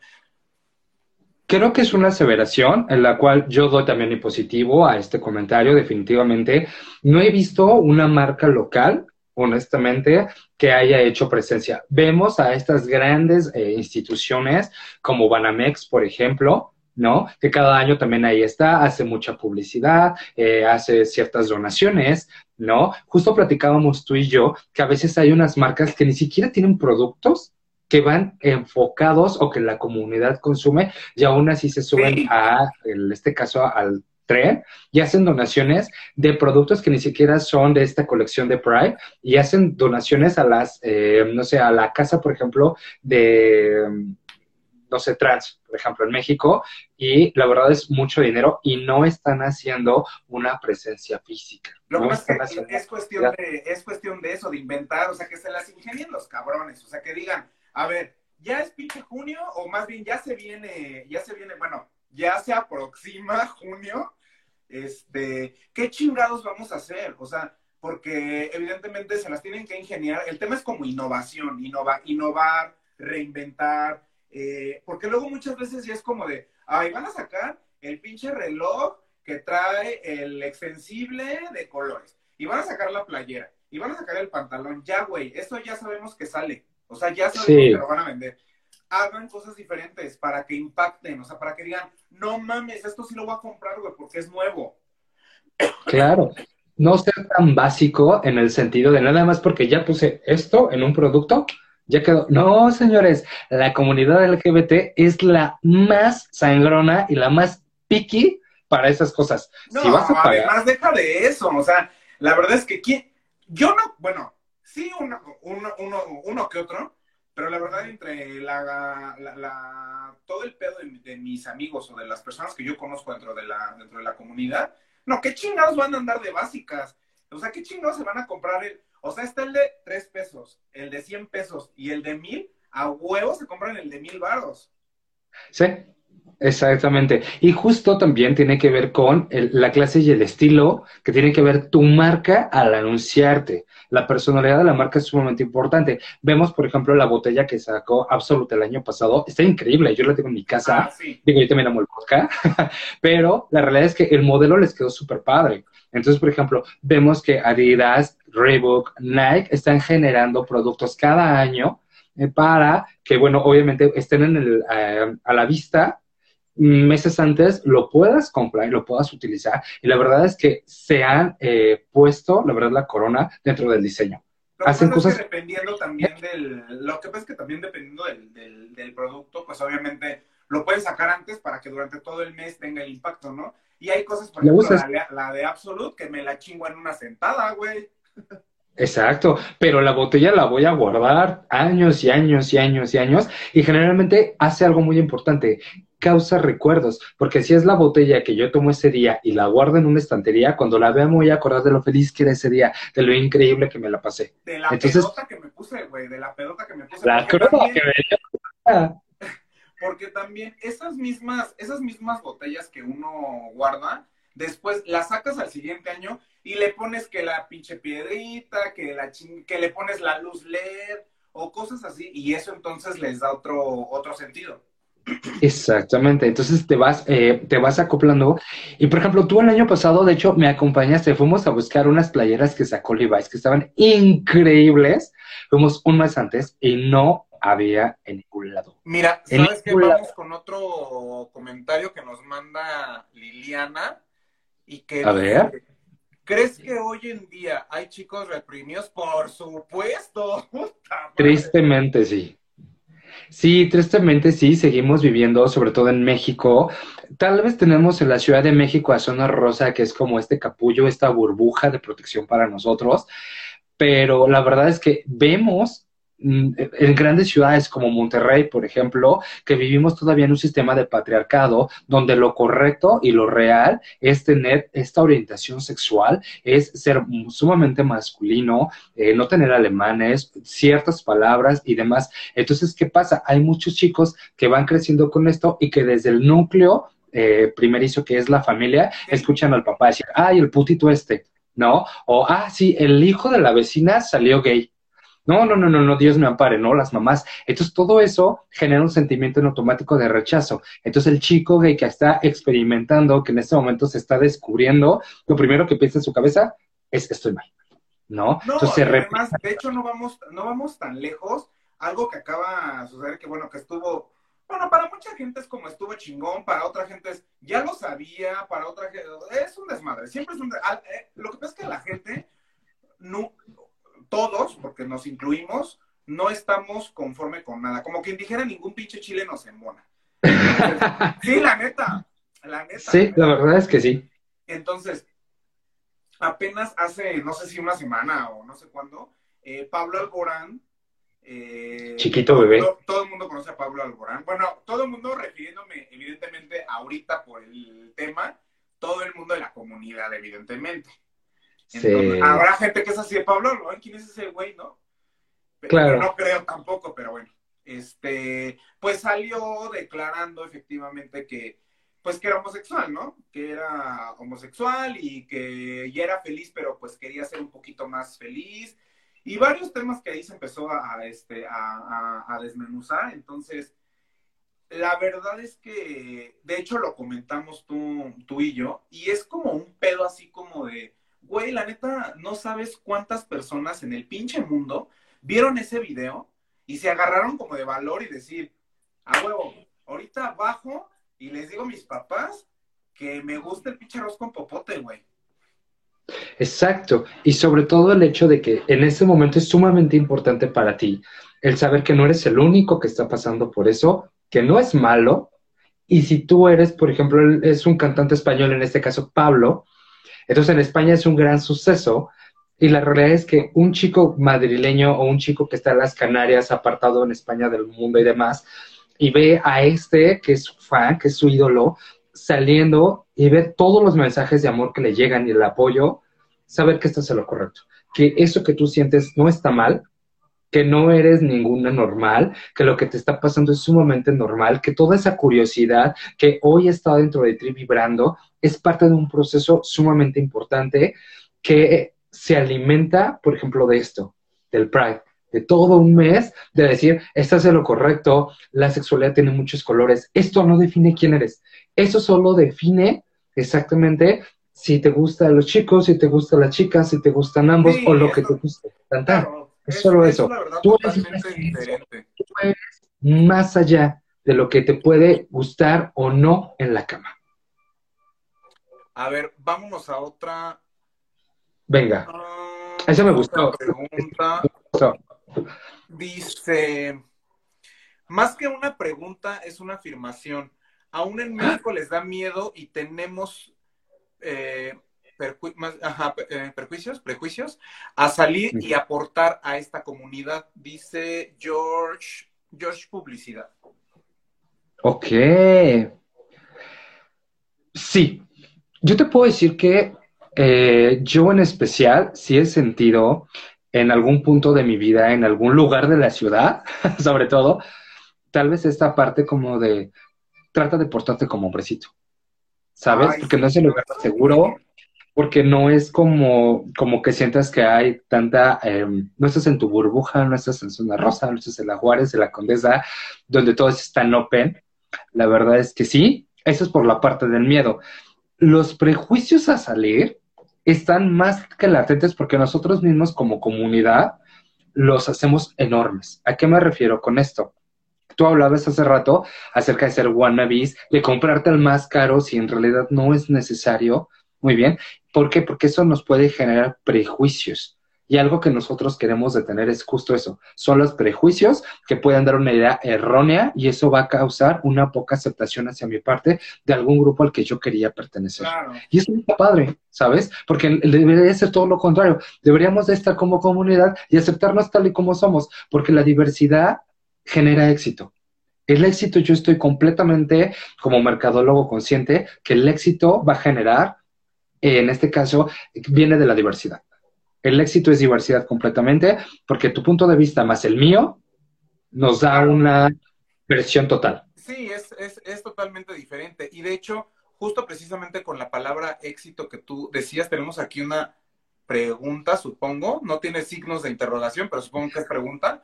Creo que es una aseveración en la cual yo doy también mi positivo a este comentario, definitivamente. No he visto una marca local, honestamente, que haya hecho presencia. Vemos a estas grandes eh, instituciones como Banamex, por ejemplo, ¿no? Que cada año también ahí está, hace mucha publicidad, eh, hace ciertas donaciones, ¿no? Justo platicábamos tú y yo que a veces hay unas marcas que ni siquiera tienen productos que van enfocados o que la comunidad consume y aún así se suben a, en este caso, al tren y hacen donaciones de productos que ni siquiera son de esta colección de Pride y hacen donaciones a las, eh, no sé, a la casa, por ejemplo, de, no sé, trans, por ejemplo, en México, y la verdad es mucho dinero y no están haciendo una presencia física. Lo no que pasa es que es cuestión, de, es cuestión de eso, de inventar, o sea, que se las ingenien los cabrones, o sea, que digan, a ver, ya es pinche junio, o más bien ya se viene, ya se viene, bueno, ya se aproxima junio, este, ¿qué chingados vamos a hacer? O sea, porque evidentemente se las tienen que ingeniar. El tema es como innovación, innova, innovar, reinventar, eh, porque luego muchas veces ya es como de, ay, van a sacar el pinche reloj que trae el extensible de colores, y van a sacar la playera, y van a sacar el pantalón, ya, güey, eso ya sabemos que sale. O sea, ya sabemos que lo van a vender. Hagan cosas diferentes para que impacten, o sea, para que digan, no mames, esto sí lo voy a comprar, güey, porque es nuevo. Claro. No ser tan básico en el sentido de nada más porque ya puse esto en un producto, ya quedó. No, señores, la comunidad LGBT es la más sangrona y la más picky para esas cosas. No, además deja de eso, o sea, la verdad es que ¿quién? yo no, bueno, Sí, uno, uno, uno, uno que otro, pero la verdad entre la, la, todo el pedo de, mis amigos o de las personas que yo conozco dentro de la, dentro de la comunidad, no, ¿qué chingados van a andar de básicas? O sea, ¿qué chingados se van a comprar? El, o sea, está el de 3 pesos, el de 100 pesos y el de 1000, a huevos se compran el de 1000 varos. Sí, Exactamente. Y justo también tiene que ver con la clase y el estilo, que tiene que ver tu marca al anunciarte. La personalidad de la marca es sumamente importante. Vemos, por ejemplo, la botella que sacó Absolute el año pasado. Está increíble. Yo la tengo en mi casa. Ah, Digo, yo también amo el podcast. Pero la realidad es que el modelo les quedó súper padre. Entonces, por ejemplo, vemos que Adidas, Reebok, Nike están generando productos cada año para que, bueno, obviamente estén en el, eh, a la vista meses antes lo puedas comprar y lo puedas utilizar. Y la verdad es que se han eh, puesto, la verdad, la corona dentro del diseño. Lo Hacen cosas... que dependiendo también del, lo que pasa es que también dependiendo del, del, producto, pues obviamente lo puedes sacar antes para que durante todo el mes tenga el impacto, ¿no? Y hay cosas, por ejemplo, la, la, de Absolute, que me la chingo en una sentada, güey. Exacto, pero la botella la voy a guardar años y años y años y años y generalmente hace algo muy importante, causa recuerdos, porque si es la botella que yo tomo ese día y la guardo en una estantería, cuando la vea me voy a acordar de lo feliz que era ese día, de lo increíble que me la pasé. De la pedota que me puse, güey, de la pedota que me puse. La que me Porque también esas mismas, esas mismas botellas que uno guarda, después las sacas al siguiente año y le pones que la pinche piedrita, que, la que le pones la luz LED o cosas así, y eso entonces les da otro, otro sentido. Exactamente, entonces te vas, eh, te vas acoplando. Y por ejemplo, tú el año pasado, de hecho, me acompañaste, fuimos a buscar unas playeras que sacó Levi's que estaban increíbles. Fuimos un mes antes y no había en ningún lado. Mira, ¿sabes qué? Vamos con otro comentario que nos manda Liliana y que a ver. ¿Crees que hoy en día hay chicos reprimidos? Por supuesto. Tristemente sí. Sí, tristemente sí, seguimos viviendo, sobre todo en México. Tal vez tenemos en la Ciudad de México a Zona Rosa, que es como este capullo, esta burbuja de protección para nosotros, pero la verdad es que vemos en grandes ciudades como Monterrey, por ejemplo, que vivimos todavía en un sistema de patriarcado donde lo correcto y lo real es tener esta orientación sexual, es ser sumamente masculino, eh, no tener alemanes, ciertas palabras y demás. Entonces, ¿qué pasa? Hay muchos chicos que van creciendo con esto y que desde el núcleo eh, primerizo que es la familia, escuchan al papá decir, ay, el putito este, ¿no? O, ah, sí, el hijo de la vecina salió gay no, no, no, no, no, Dios me ampare, no, las mamás. Entonces todo eso genera un sentimiento en automático de rechazo. Entonces el chico gay que está experimentando, que en este momento se está descubriendo, lo primero que piensa en su cabeza es estoy mal. ¿No? no Entonces, además, de hecho, no vamos, no vamos tan lejos. Algo que acaba de suceder, que bueno, que estuvo bueno, para mucha gente es como estuvo chingón, para otra gente es, ya lo sabía, para otra gente, es un desmadre, siempre es un desmadre. Eh, lo que pasa es que la gente, no, todos, porque nos incluimos, no estamos conforme con nada. Como quien dijera, ningún pinche chile nos embona. sí, la neta, la neta. Sí, la verdad es que sí. Entonces, apenas hace, no sé si una semana o no sé cuándo, eh, Pablo Alborán eh, Chiquito bebé. Todo, el mundo conoce a Pablo Alborán. Bueno, todo el mundo refiriéndome, evidentemente, ahorita por el tema, todo el mundo de la comunidad, evidentemente. Habrá gente que es así de Pablo Alborán, ¿quién es ese güey, no? claro. no creo tampoco, pero bueno. Este, pues salió declarando efectivamente que, pues que era homosexual, ¿no? Que era homosexual y que ya era feliz, pero pues quería ser un poquito más feliz y varios temas que ahí se empezó a, este, a, desmenuzar. Entonces, la verdad es que, de hecho, lo comentamos tú, tú y yo, y es como un pedo así como de, güey, la neta, no sabes cuántas personas en el pinche mundo vieron ese video y se agarraron como de valor y decir, a huevo, ahorita bajo y les digo a mis papás que me gusta el pinche arroz con popote, güey. Exacto. Y sobre todo el hecho de que en ese momento es sumamente importante para ti el saber que no eres el único que está pasando por eso, que no es malo. Y si tú eres, por ejemplo, es un cantante español, en este caso Pablo, entonces en España es un gran suceso. Y la realidad es que un chico madrileño o un chico que está en las Canarias, apartado en España del mundo y demás, y ve a este, que es su fan, que es su ídolo, saliendo y ver todos los mensajes de amor que le llegan y el apoyo, saber que estás en lo correcto, que eso que tú sientes no está mal, que no eres ninguna normal, que lo que te está pasando es sumamente normal, que toda esa curiosidad que hoy está dentro de ti vibrando es parte de un proceso sumamente importante que se alimenta, por ejemplo, de esto, del Pride, de todo un mes, de decir, estás en lo correcto, la sexualidad tiene muchos colores, esto no define quién eres, eso solo define exactamente si te gustan los chicos, si te gustan las chicas, si te gustan ambos o lo que te guste cantar. Es, solo eso. tú, eres más allá de lo que te puede gustar o no en la cama. A ver, vámonos a otra. Venga. Uh, Esa me gustó. Pregunta. Dice, más que una pregunta, es una afirmación. Aún en México les da miedo y tenemos eh, eh, perjuicios, prejuicios, a salir y aportar a esta comunidad, dice George, George Publicidad. Ok. Sí, yo te puedo decir que eh, yo en especial sí he sentido en algún punto de mi vida, en algún lugar de la ciudad, sobre todo, tal vez esta parte como de trata de portarte como hombrecito. ¿sabes? porque no es el lugar seguro, porque no es como, como que sientas que hay tanta, em, no estás en tu burbuja, no estás en zona rosa, no estás en la Juárez, en la Condesa, donde todo está en open. La verdad es que sí, eso es por la parte del miedo. Los prejuicios a salir están más que latentes porque nosotros mismos como comunidad los hacemos enormes. ¿A qué me refiero con esto? Tú hablabas hace rato acerca de ser wannabes, de comprarte el más caro si en realidad no es necesario. Muy bien. ¿Por qué? Porque eso nos puede generar prejuicios. Y algo que nosotros queremos detener es justo eso. Son los prejuicios que pueden dar una idea errónea y eso va a causar una poca aceptación hacia mi parte de algún grupo al que yo quería pertenecer. Y eso está padre, ¿sabes? Porque debería ser todo lo contrario. Deberíamos de estar como comunidad y aceptarnos tal y como somos, porque la diversidad genera éxito. El éxito, yo estoy completamente como mercadólogo consciente que el éxito va a generar, en este caso, viene de la diversidad. El éxito es diversidad completamente porque tu punto de vista más el mío nos da una versión total. Sí, es, es, es totalmente diferente. Y de hecho, justo precisamente con la palabra éxito que tú decías, tenemos aquí una pregunta, supongo, no tiene signos de interrogación, pero supongo que es pregunta.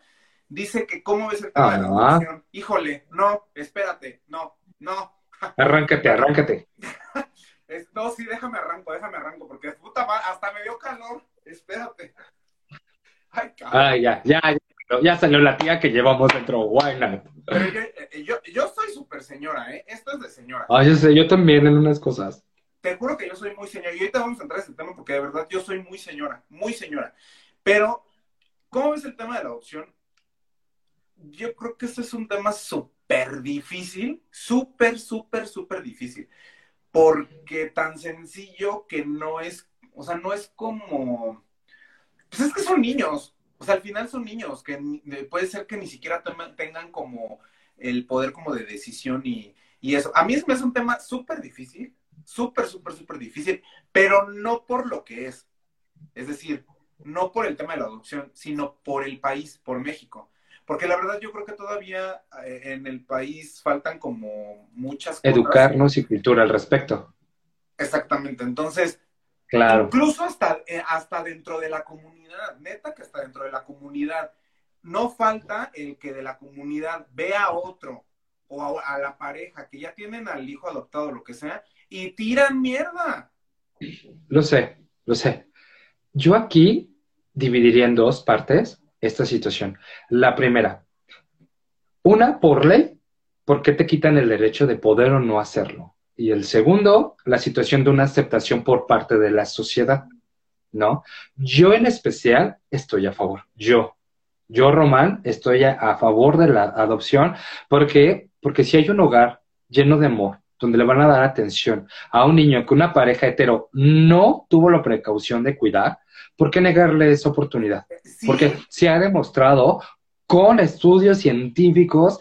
Dice que cómo ves el tema de la Ah. adopción. Híjole, no, espérate, no, no. Arráncate, arráncate. Es- no, sí, déjame arranco, déjame arranco, porque puta ma- hasta me dio calor. Espérate. Ay, cabrón. Ah, ya, ya, ya, ya salió la tía que llevamos dentro. Why not? Pero yo, eh, yo, yo soy súper señora, ¿eh? Esto es de señora. Ah, yo sé, yo también en unas cosas. Te juro que yo soy muy señora. Y ahorita vamos a entrar a ese tema porque de verdad yo soy muy señora, muy señora. Pero, ¿cómo ves el tema de la adopción? Yo creo que este es un tema súper difícil, súper, súper, súper difícil. Porque tan sencillo que no es, o sea, no es como, pues es que son niños, o sea, al final son niños, que puede ser que ni siquiera tengan como el poder como de decisión y, y eso. A mí es hace un tema súper difícil, súper, súper, súper difícil, pero no por lo que es. Es decir, no por el tema de la adopción, sino por el país, por México. Porque la verdad yo creo que todavía eh, en el país faltan como muchas cosas. Educarnos y cultura al respecto. Exactamente. Entonces, Claro. incluso hasta, eh, hasta dentro de la comunidad, neta que hasta dentro de la comunidad, no falta el que de la comunidad vea a otro o a, a la pareja que ya tienen al hijo adoptado o lo que sea y tiran mierda. Lo sé, lo sé. Yo aquí dividiría en dos partes esta situación. La primera, una por ley, ¿por qué te quitan el derecho de poder o no hacerlo? Y el segundo, la situación de una aceptación por parte de la sociedad, ¿no? Yo en especial estoy a favor, yo. Yo, Román, estoy a, a favor de la adopción porque, porque si hay un hogar lleno de amor, donde le van a dar atención a un niño que una pareja hetero no tuvo la precaución de cuidar, ¿por qué negarle esa oportunidad? Sí, Porque se ha demostrado con estudios científicos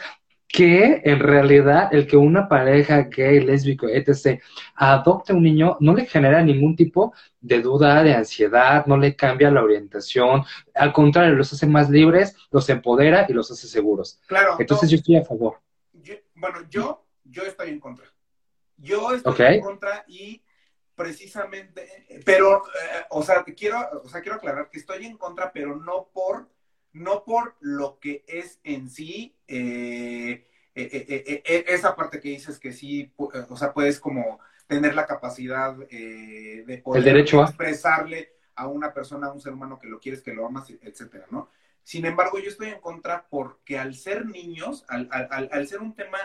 que en realidad el que una pareja gay, lésbico, etc., adopte un niño no le genera ningún tipo de duda, de ansiedad, no le cambia la orientación, al contrario, los hace más libres, los empodera y los hace seguros. claro. Entonces no, yo estoy a favor. yo- bueno, yo, yo estoy en contra. Yo estoy Ok. en contra y precisamente, pero, eh, o sea, te quiero, o sea, quiero aclarar que estoy en contra, pero no por, no por lo que es en sí, eh, eh, eh, esa parte que dices que sí, o sea, puedes como tener la capacidad eh, de poder El derecho a. expresarle a una persona, a un ser humano que lo quieres, que lo amas, etcétera, ¿no? Sin embargo, yo estoy en contra porque al ser niños, al, al, al, al ser un tema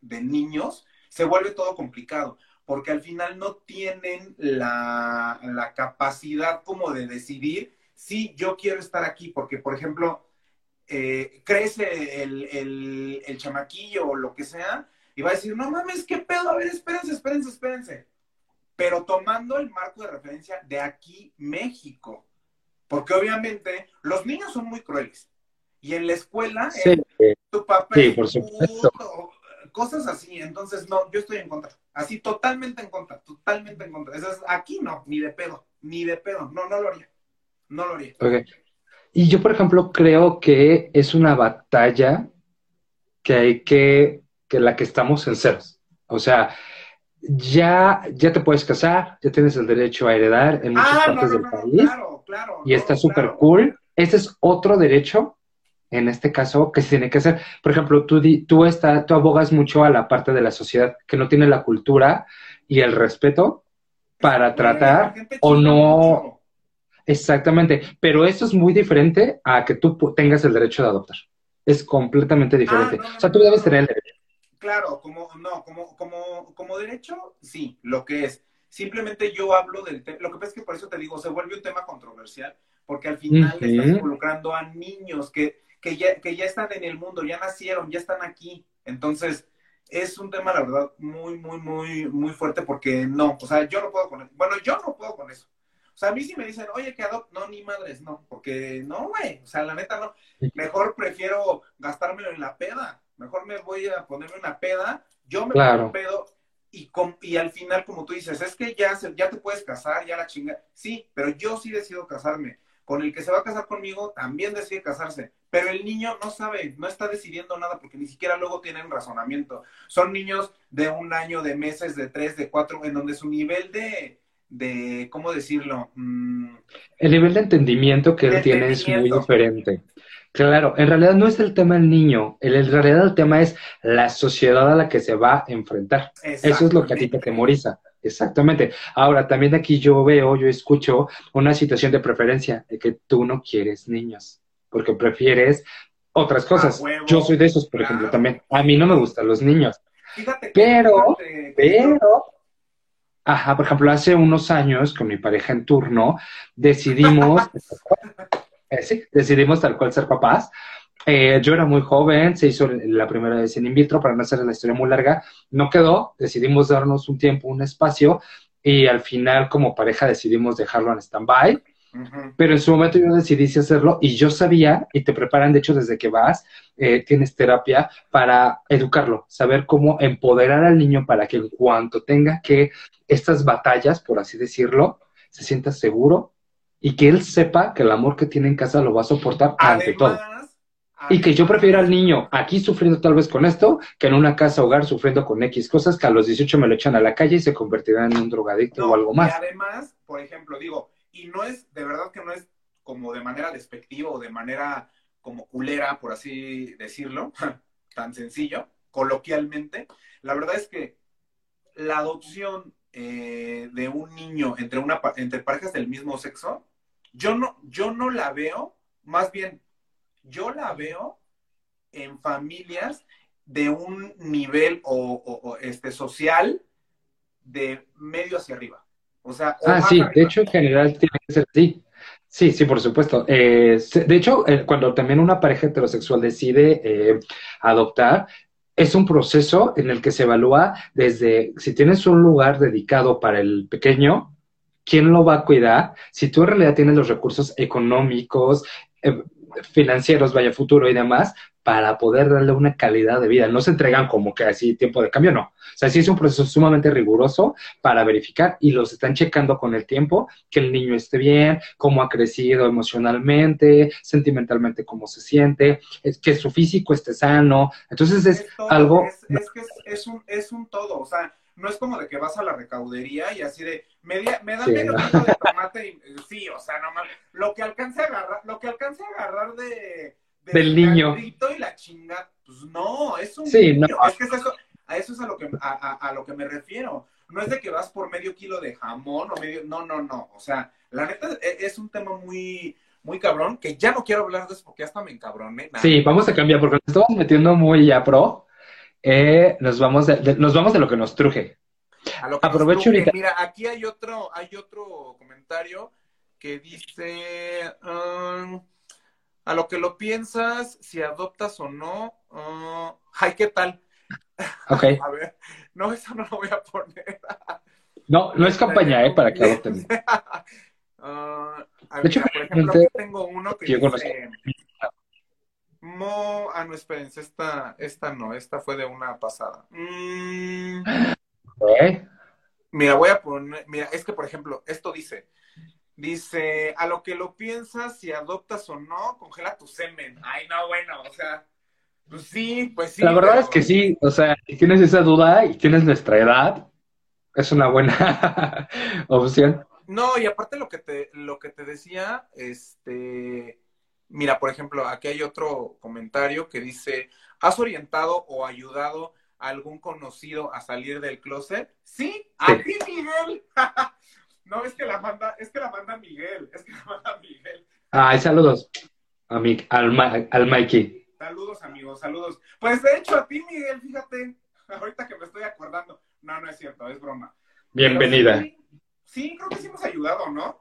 de niños, se vuelve todo complicado, porque al final no tienen la, la capacidad como de decidir si yo quiero estar aquí, porque por ejemplo, eh, crece el, el, el chamaquillo o lo que sea, y va a decir, no mames, qué pedo, a ver, espérense, espérense, espérense. Pero tomando el marco de referencia de aquí, México, porque obviamente los niños son muy crueles. Y en la escuela, Sí, eh, tu papá Sí, es por supuesto. puto, cosas así. Entonces, no, yo estoy en contra. Así, totalmente en contra, totalmente en contra. Eso es, aquí no, ni de pedo, ni de pedo. No, no lo haría. No lo haría. Ok. Y yo, por ejemplo, creo que es una batalla que hay que, que la que estamos en ceros. O sea, ya, ya te puedes casar, ya tienes el derecho a heredar en muchas Ah, no, partes no, del no, país claro, claro. y está súper claro. cool. Ese es otro derecho, en este caso, que se tiene que hacer. Por ejemplo, tú, tú, está, tú abogas mucho a la parte de la sociedad que no tiene la cultura y el respeto para tratar o no. Exactamente, pero eso es muy diferente a que tú tengas el derecho de adoptar. Es completamente diferente. Ah, no, no, o sea, tú no, debes tener el derecho. Claro, como, no, como, como, como derecho, sí, lo que es. Simplemente yo hablo del tema. Lo que pasa es que por eso te digo, se vuelve un tema controversial, porque al final Ujú. estás involucrando a niños que, que, ya, que ya están en el mundo, ya nacieron, ya están aquí. Entonces, es un tema, la verdad, muy, muy, muy, muy fuerte, porque no, o sea, yo no puedo con eso. Bueno, yo no puedo con eso. O sea, a mí sí me dicen, oye, que adopt, no, ni madres, no, porque no, güey, o sea, la neta no. Mejor prefiero gastármelo en la peda. Mejor me voy a ponerme una peda, yo me Claro. pongo un pedo y, com- y al final, como tú dices, es que ya, se- ya te puedes casar, ya la chinga. Sí, pero yo sí decido casarme. Con el que se va a casar conmigo también decide casarse. Pero el niño no sabe, no está decidiendo nada porque ni siquiera luego tienen razonamiento. Son niños de un año, de meses, de tres, de cuatro, en donde su nivel de, de ¿cómo decirlo? Mm, el nivel de entendimiento que él tiene es muy diferente. Claro, en realidad no es el tema del niño, en realidad el tema es la sociedad a la que se va a enfrentar. Eso es lo que a ti te temoriza. Exactamente. Ahora, también aquí yo veo, yo escucho una situación de preferencia, de que tú no quieres niños, porque prefieres otras cosas. yo soy de esos, por ejemplo, también. A mí no me gustan los niños. Fíjate pero, pero, ajá, por ejemplo, hace unos años con mi pareja en turno decidimos Eh, sí, decidimos tal cual ser papás. Eh, yo era muy joven, se hizo la primera vez en in vitro, para no hacer la historia muy larga, no quedó, decidimos darnos un tiempo, un espacio, y al final como pareja decidimos dejarlo en stand-by. Pero en su momento yo decidí hacerlo y yo sabía, y te preparan de hecho desde que vas, eh, tienes terapia para educarlo, saber cómo empoderar al niño para que en cuanto tenga que estas batallas, por así decirlo, se sienta seguro y que él sepa que el amor que tiene en casa lo va a soportar ante todo. Y que yo prefiero al niño aquí sufriendo tal vez con esto, que en una casa hogar sufriendo con X cosas que a los 18 me lo echan a la calle y se convertirá en un drogadicto o algo más. Y además, por ejemplo, digo, y no es, de verdad que no es como de manera despectiva o de manera como culera, por así decirlo, tan sencillo, coloquialmente, la verdad es que la adopción eh, de un niño entre, una, entre parejas del mismo sexo yo no, yo no la veo, más bien, yo la veo en familias de un nivel o, este social de medio hacia arriba. O sea, ah, sí, de hecho en general tiene que ser así. Sí, sí, por supuesto. Eh, de hecho, eh, cuando también una pareja heterosexual decide eh, adoptar, es un proceso en el que se evalúa desde si tienes un lugar dedicado para el pequeño, ¿quién lo va a cuidar? Si tú en realidad tienes los recursos económicos, eh, financieros, vaya futuro y demás, para poder darle una calidad de vida. No se entregan como que así tiempo de cambio, no. O sea, sí es un proceso sumamente riguroso para verificar y los están checando con el tiempo, que el niño esté bien, cómo ha crecido emocionalmente, sentimentalmente, cómo se siente, que su físico esté sano. Entonces es, algo... Es, que es, un, es un todo, o sea, no es como de que vas a la recaudería y así de, me, me dan medio kilo de tomate y sí, o sea, no mames, lo que alcance a agarrar, lo que alcance a agarrar de, del niño y la chinga, pues no, es un niño. es que eso, a eso es a lo que a, a, lo que me refiero. No es de que vas por medio kilo de jamón o medio, no, no, no, o sea, la neta e, es un tema muy muy cabrón, que ya no quiero hablar de eso porque hasta me encabroné. Sí, vamos a cambiar porque nos estamos metiendo muy ya pro. Eh, nos, vamos de, nos vamos de lo que nos truje. Aprovecho Mira, aquí hay otro, hay otro comentario que dice, um, a lo que lo piensas, si adoptas o no, uh, ay, ¿qué tal? Ok. a ver, no, eso no lo voy a poner. no, no es campaña, ¿eh? Para que adopten. Uh, de hecho, por ejemplo, aquí tengo uno que dice... Mo, ah, no, espérense, esta, esta no, esta fue de una pasada. Mm. Mira, voy a poner, mira, es que por ejemplo, esto dice, dice, a lo que lo piensas, si adoptas o no, congela tu semen. Ay, no, bueno, o sea, pues sí, pues sí. La verdad es que sí, o sea, si tienes esa duda y tienes nuestra edad, es una buena opción. No, y aparte lo que te, lo que te decía, este, mira, por ejemplo, aquí hay otro comentario que dice, ¿has orientado o ayudado algún conocido a salir del closet? Sí, a ti, Miguel. no, es que la manda, es que la manda Miguel, es que la manda Miguel. Ay, saludos a al, al Mikey. Saludos, amigos, saludos. Pues de hecho, a ti, Miguel, fíjate, ahorita que me estoy acordando. No, no es cierto, es broma. Bienvenida. sí, creo que sí hemos ayudado, ¿no?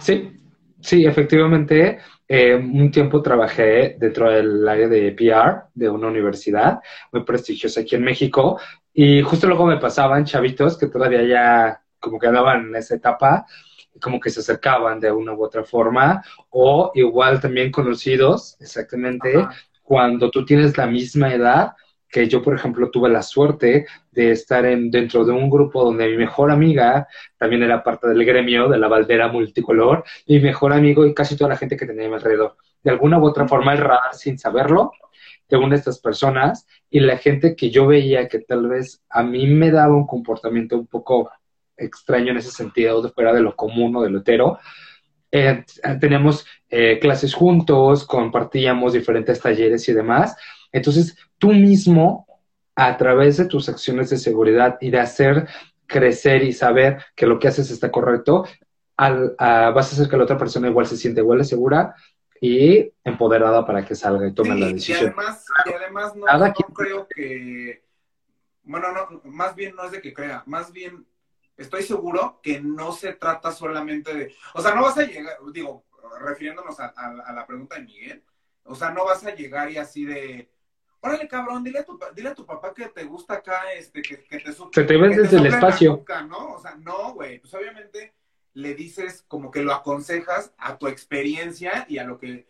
Sí, Sí, efectivamente, eh, un tiempo trabajé dentro del área de PR de una universidad muy prestigiosa aquí en México y justo luego me pasaban chavitos que todavía ya como que andaban en esa etapa, como que se acercaban de una u otra forma o igual también conocidos, exactamente, cuando tú tienes la misma edad que yo, por ejemplo, tuve la suerte de estar en, dentro de un grupo donde mi mejor amiga también era parte del gremio de la baldera multicolor, mi mejor amigo y casi toda la gente que tenía a mi alrededor. De alguna u otra forma, el radar, sin saberlo, de una de estas personas y la gente que yo veía que tal vez a mí me daba un comportamiento un poco extraño en ese sentido, fuera de lo común o de lo hetero. Eh, teníamos eh, clases juntos, compartíamos diferentes talleres y demás. Entonces, tú mismo, a través de tus acciones de seguridad y de hacer crecer y saber que lo que haces está correcto, al, vas a hacer que la otra persona igual se siente igual de segura y empoderada para que salga y tome la decisión. Y además, y además no, no creo que, bueno, no, más bien no es de que crea, más bien estoy seguro que no se trata solamente de, o sea, no vas a llegar, digo, refiriéndonos a, la pregunta de Miguel, o sea, no vas a llegar y así de, órale cabrón, dile a tu, dile a tu papá que te gusta acá, este, que, que te Se te ves desde el espacio. ¿no? O sea, no, güey, pues obviamente le dices como que lo aconsejas a tu experiencia y a lo que,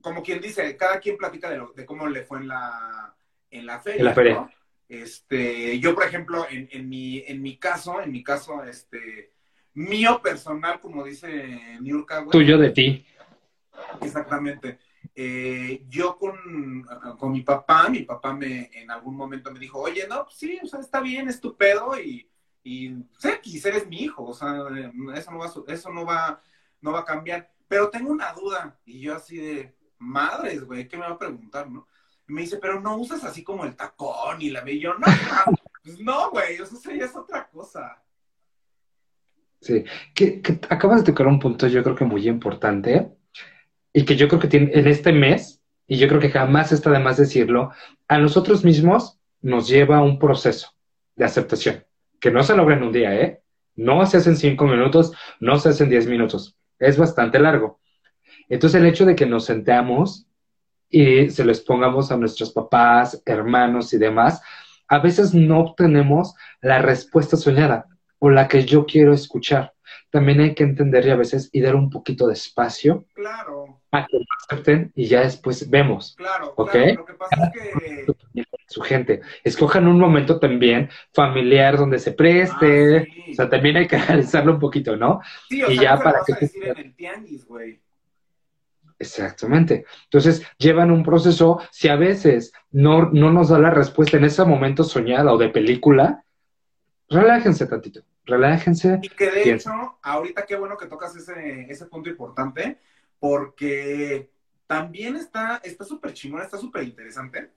como quien dice, cada quien platica de, lo, de cómo le fue en la, en la feria. En la feria. Este, yo, por ejemplo, en, en, mi, en mi caso, en mi caso, este, mío personal, como dice Niurka, güey. Tuyo de ti. Exactamente. Eh, yo con, con, mi papá, mi papá me en algún momento me dijo, oye, no, sí, o sea, está bien, es tu pedo y, y sé que eres mi hijo, o sea, eso no va, eso no va, no va a cambiar. Pero tengo una duda, y yo así de, madres, güey, ¿qué me va a preguntar, no? me dice, pero no usas así como el tacón y la ve. yo, no, pues no, güey, eso es otra cosa. Sí, que, acabas de tocar un punto yo creo que muy importante y que yo creo que tiene, en este mes, y yo creo que jamás está de más decirlo, a nosotros mismos nos lleva un proceso de aceptación, que no se logra en un día, ¿eh? No se hace en cinco minutos, no se hace en diez minutos, es bastante largo. Entonces el hecho de que nos sentamos y se les pongamos a nuestros papás, hermanos y demás, a veces no obtenemos la respuesta soñada o la que yo quiero escuchar. También hay que entender y a veces y dar un poquito de espacio claro. A que lo acepten y ya después vemos. Claro, Lo que pasa es que... Su gente. Escojan un momento también familiar donde se preste. Ah, o sea, también hay que analizarlo un poquito, ¿no? Sí, o y sea, ya para que... decir en el tianguis, güey. Exactamente. Entonces, llevan un proceso, si a veces no, no nos da la respuesta en ese momento soñada o de película, relájense tantito, relájense. Y que de hecho, ahorita qué bueno que tocas ese, ese punto importante, porque también está súper chingón, está súper interesante,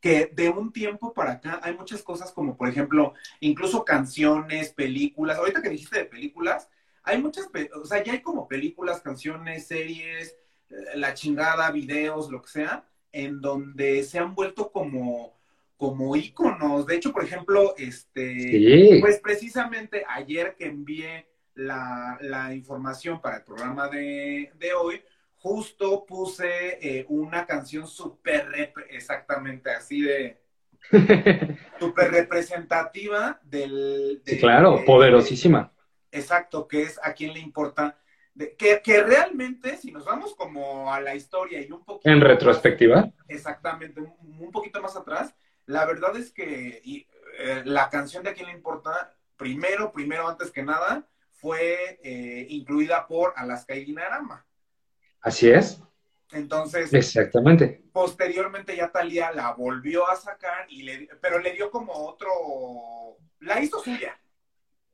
que de un tiempo para acá hay muchas cosas como, por ejemplo, incluso canciones, películas. Ahorita que dijiste de películas, hay muchas, o sea, ya hay como películas, canciones, series, eh, la chingada, videos, lo que sea, en donde se han vuelto como, como íconos. De hecho, por ejemplo, este, pues precisamente ayer que envié la, información para el programa de, hoy, justo puse eh, una canción súper, exactamente así de, súper representativa del... sí, claro, poderosísima. Exacto, que es a quién le importa. que, que, realmente, si nos vamos como a la historia y un poquito. En retrospectiva. exactamente, un, poquito más atrás, la verdad es que eh, la canción de a quién le importa, primero, primero, antes que nada, fue eh, incluida por Alaska y Dinarama. Así es. Entonces, exactamente. Posteriormente ya Talía la volvió a sacar y le, pero le dio como otro, la hizo suya.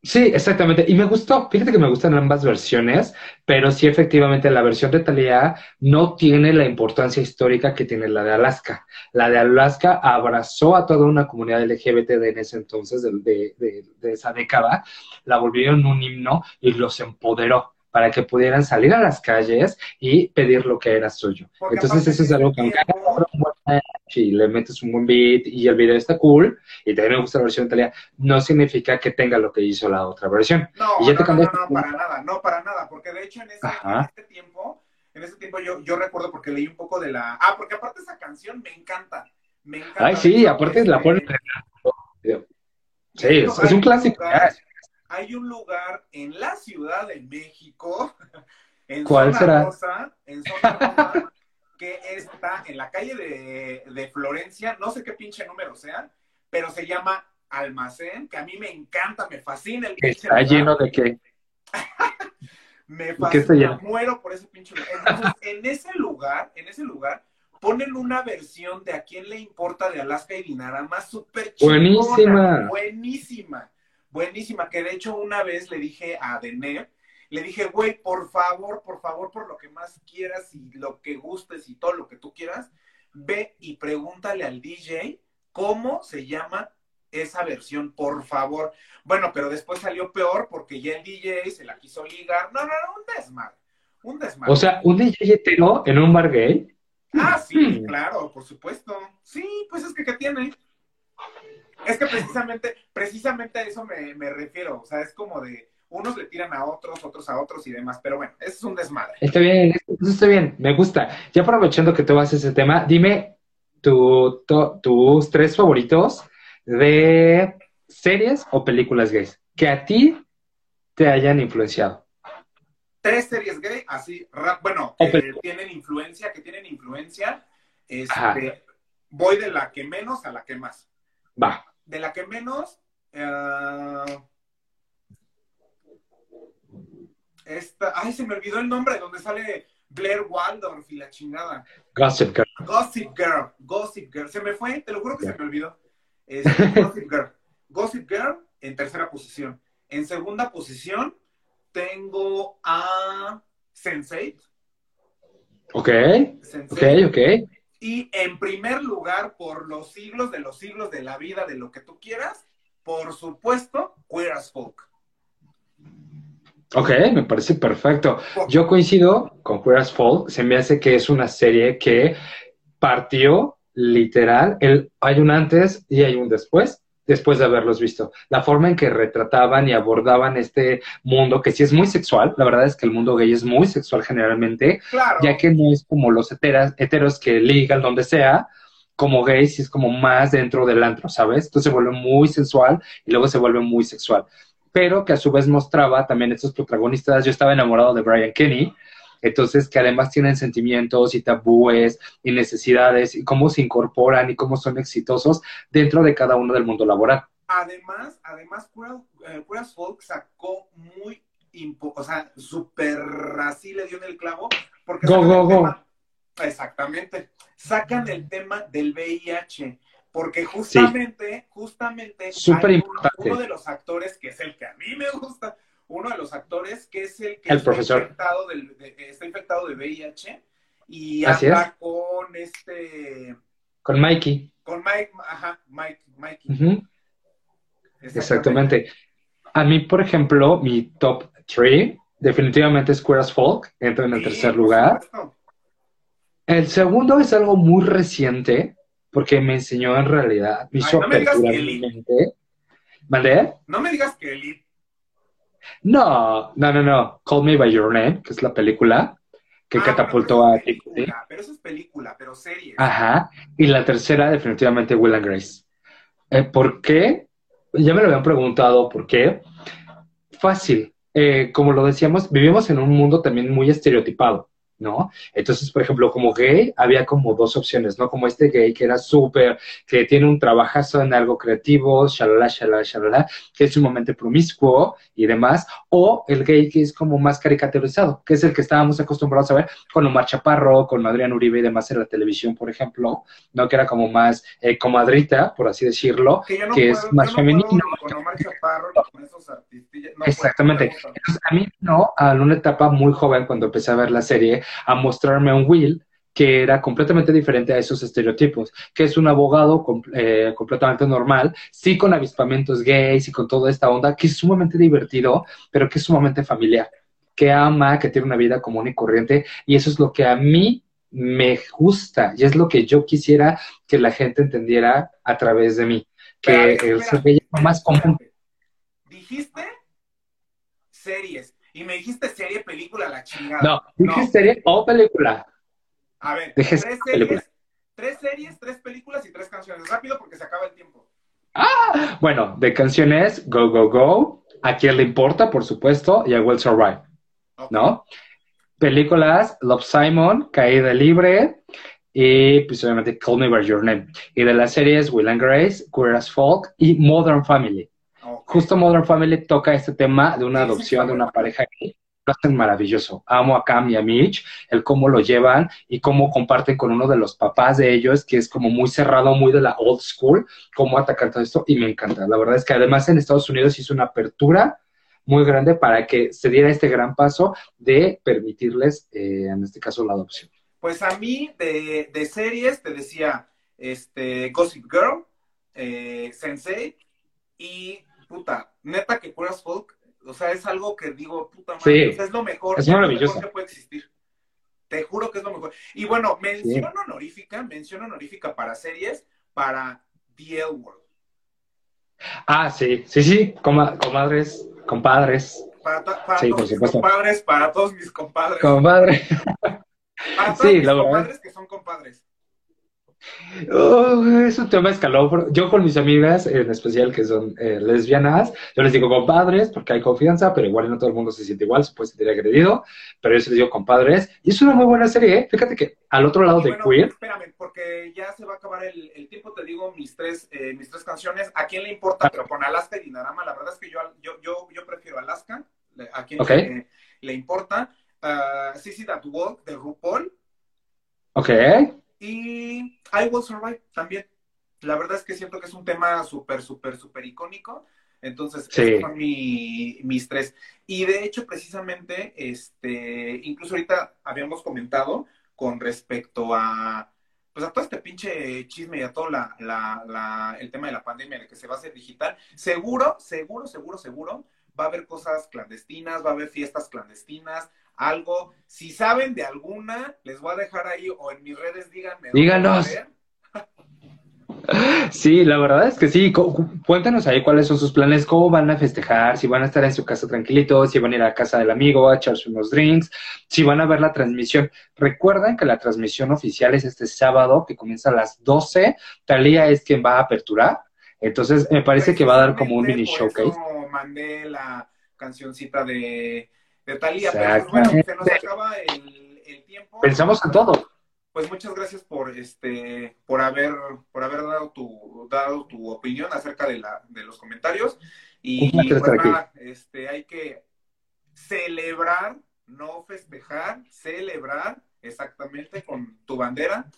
Sí, exactamente. Y me gustó, fíjate que me gustan ambas versiones, pero sí efectivamente la versión de Thalía no tiene la importancia histórica que tiene la de Alaska. La de Alaska abrazó a toda una comunidad LGBT de en ese entonces, de, de esa década, la volvieron un himno y los empoderó para que pudieran salir a las calles y pedir lo que era suyo. Entonces eso es algo que si le metes un buen beat y el video está cool y también me gusta la versión italiana, no significa que tenga lo que hizo la otra versión. No, no, no, no, para nada, no para nada, porque de hecho en ese, este tiempo, en ese tiempo yo, yo recuerdo porque leí un poco de la... Ah, porque aparte esa canción me encanta, me encanta. Ay, sí, aparte la ponen... Sí, es, un clásico hay un lugar en la Ciudad de México, en ¿Cuál zona será? Rosa, en zona rosa, que está en la calle de, Florencia, no sé qué pinche número sea, pero se llama Almacén, que a mí me encanta, me fascina el pinche Está lleno de qué. me fascina, muero por ese pinche lugar. Entonces, en ese lugar, en ese lugar, ponen una versión de a quién le importa de Alaska y Dinarama súper chingona. Buenísima. Buenísima buenísima, que de hecho una vez le dije a Dene, le dije, güey, por favor, por favor, por lo que más quieras y lo que gustes y todo lo que tú quieras, ve y pregúntale al DJ cómo se llama esa versión, por favor. Bueno, pero después salió peor porque ya el DJ se la quiso ligar. No, no, no, un desmadre. Un desmadre. O sea, un DJ hetero en un bar gay. Ah, sí, hmm. claro, por supuesto. Sí, pues es que ¿qué tiene? Es que precisamente, precisamente a eso me, me refiero. O sea, es como de unos le tiran a otros, otros a otros y demás. Pero bueno, eso es un desmadre. Está bien, eso está bien, me gusta. Ya aprovechando que tú vas a ese tema, dime tu, tus tres favoritos de series o películas gays que a ti te hayan influenciado. Tres series gay, así, bueno, que tienen influencia, que tienen influencia. Este, voy de la que menos a la que más. Va. De la que menos, uh, esta, ay, se me olvidó el nombre, donde sale Blair Waldorf y la chingada. Gossip Girl. Gossip Girl, Gossip Girl. Se me fue, te lo juro que se me olvidó. Este, Gossip Girl. Gossip Girl en tercera posición. En segunda posición tengo a Sense8. Ok. Ok, ok. Y en primer lugar, por los siglos de los siglos de la vida, de lo que tú quieras, por supuesto, Queer as Folk. Ok, me parece perfecto. Yo coincido con Queer as Folk. Se me hace que es una serie que partió literal. El, hay un antes y hay un después después de haberlos visto. La forma en que retrataban y abordaban este mundo, que sí es muy sexual, la verdad es que el mundo gay es muy sexual generalmente, ya que no es como los heteras, heteros que ligan donde sea, como gay sí es como más dentro del antro, ¿sabes? Entonces se vuelve muy sensual y luego se vuelve muy sexual. Pero que a su vez mostraba también estos protagonistas, yo estaba enamorado de Brian Kenny, entonces que además tienen sentimientos y tabúes y necesidades y cómo se incorporan y cómo son exitosos dentro de cada uno del mundo laboral. Además, además, eh, Folk sacó muy, o sea, súper así le dio en el clavo, porque go, go, go. exactamente, sacan el tema del VIH, porque justamente, justamente, uno de los actores que es el que a mí me gusta, uno de los actores que es el que está, Infectado de, está infectado de VIH y habla con este... Con Mikey. Con Mike, ajá, Mike, Mikey. Exactamente. A mí, por ejemplo, mi top 3 definitivamente es Queer as Folk, entra en el tercer lugar. El segundo es algo muy reciente, porque me enseñó en realidad, me hizo no me digas ¿Mandé? No me digas que Elite no, no, no, no. Call Me By Your Name, que es la película que ah, catapultó a Pero eso es película, pero serie. Ajá. Y la tercera, definitivamente, Will and Grace. Eh, ¿Por qué? Ya me lo habían preguntado, ¿por qué? Fácil. Eh, como lo decíamos, vivimos en un mundo también muy estereotipado. ¿No? Entonces, por ejemplo, como gay había como dos opciones, ¿no? Como este gay que era súper, que tiene un trabajazo en algo creativo, shalala, shalala, shalala, que es sumamente promiscuo y demás, o el gay que es como más caricaturizado, que es el que estábamos acostumbrados a ver con Omar Chaparro, con Adrián Uribe y demás en la televisión, por ejemplo, ¿no? Que era como más eh, comadrita, por así decirlo, que, es más femenino. Exactamente. Entonces, a mí, no, a una etapa muy joven, cuando empecé a ver la serie, a mostrarme a un Will que era completamente diferente a esos estereotipos, que es un abogado eh, completamente normal, sí con avispamientos gays y con toda esta onda, que es sumamente divertido, pero que es sumamente familiar, que ama, que tiene una vida común y corriente, y eso es lo que a mí me gusta, y es lo que yo quisiera que la gente entendiera a través de mí, que el ser más común. Dijiste series, y me dijiste serie, película, la chingada. No, dije serie o película. A ver, tres series, tres series, tres películas y tres canciones. Rápido porque se acaba el tiempo. Ah, bueno, de canciones, Go, Go, Go. A quién le importa, por supuesto, y a Will Survive. ¿No? Películas, Love Simon, Caída Libre, y pues obviamente Call Me By Your Name. Y de las series Will and Grace, Queer as Folk y Modern Family. Justo Modern Family toca este tema de una adopción de una pareja lo hacen maravilloso. Amo a Cam y a Mitch, el cómo lo llevan y cómo comparten con uno de los papás de ellos, que es como muy cerrado, muy de la old school, cómo atacar todo esto y me encanta. La verdad es que además en Estados Unidos hizo una apertura muy grande para que se diera este gran paso de permitirles, eh, en este caso, la adopción. Pues a mí de, de series te decía este Gossip Girl, eh, Sensei y puta, neta que Curas Folk o sea, es algo que digo, puta madre, es lo mejor, es maravilloso. que puede existir. Te juro que es lo mejor. Y bueno, mención honorífica, mención honorífica para series, para The L World. Ah, sí, sí, sí, comadres, compadres. Para, todos mis compadres, para todos mis compadres. Compadre. Para todos mis compadres que son compadres. Oh, es un tema escaló. Yo con mis amigas, en especial que son eh, lesbianas, yo les digo compadres porque hay confianza, pero igual no todo el mundo se siente igual, se puede sentir agredido, pero yo les digo compadres. Y es una muy buena serie, ¿eh? Fíjate que al otro lado de Queer. Espérame, porque ya se va a acabar el, tiempo, te digo mis tres, eh, mis tres canciones. ¿A quién le importa? Pero con Alaska y Dinarama, la verdad es que yo, yo, yo, yo prefiero Alaska. ¿A quién le, importa? Uh, Sissy That Walk de RuPaul. Ok. Y I Will Survive también. La verdad es que siento que es un tema súper, súper, súper icónico. Entonces, esos son mis tres. Y de hecho, precisamente, este, incluso ahorita habíamos comentado con respecto a, pues a todo este pinche chisme y a todo la, la, el tema de la pandemia, de que se va a hacer digital. Seguro, seguro, seguro, seguro, va a haber cosas clandestinas, va a haber fiestas clandestinas, algo. Si saben de alguna, les voy a dejar ahí o en mis redes, díganme. Díganos. Sí, la verdad es que sí. Cuéntanos ahí cuáles son sus planes, cómo van a festejar, si van a estar en su casa tranquilitos, si van a ir a casa del amigo a echarse unos drinks, si van a ver la transmisión. Recuerden que la transmisión oficial es este sábado que comienza a las 12. Talía es quien va a aperturar. Entonces, me parece que va a dar como un mini showcase. mandé la cancioncita de de Talía. Pero pues, bueno, se nos acaba el, tiempo. Pensamos en todo. Pues muchas gracias por este, por haber, por haber dado tu, dado tu opinión acerca de la, de los comentarios. Y pues este, hay que celebrar, no festejar, celebrar exactamente con tu bandera.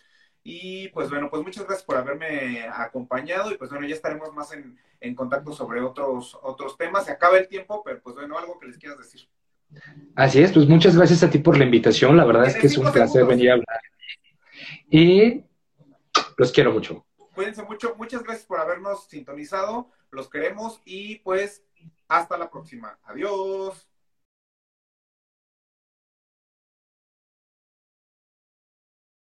Y pues bueno, pues muchas gracias por haberme acompañado y pues bueno, ya estaremos más en, en contacto sobre otros, otros temas. Se acaba el tiempo, pero pues bueno, algo que les quieras decir. Así es, pues muchas gracias a ti por la invitación. La verdad es que es un placer venir a hablar. Y los quiero mucho. Cuídense mucho. Muchas gracias por habernos sintonizado. Los queremos y pues hasta la próxima. Adiós.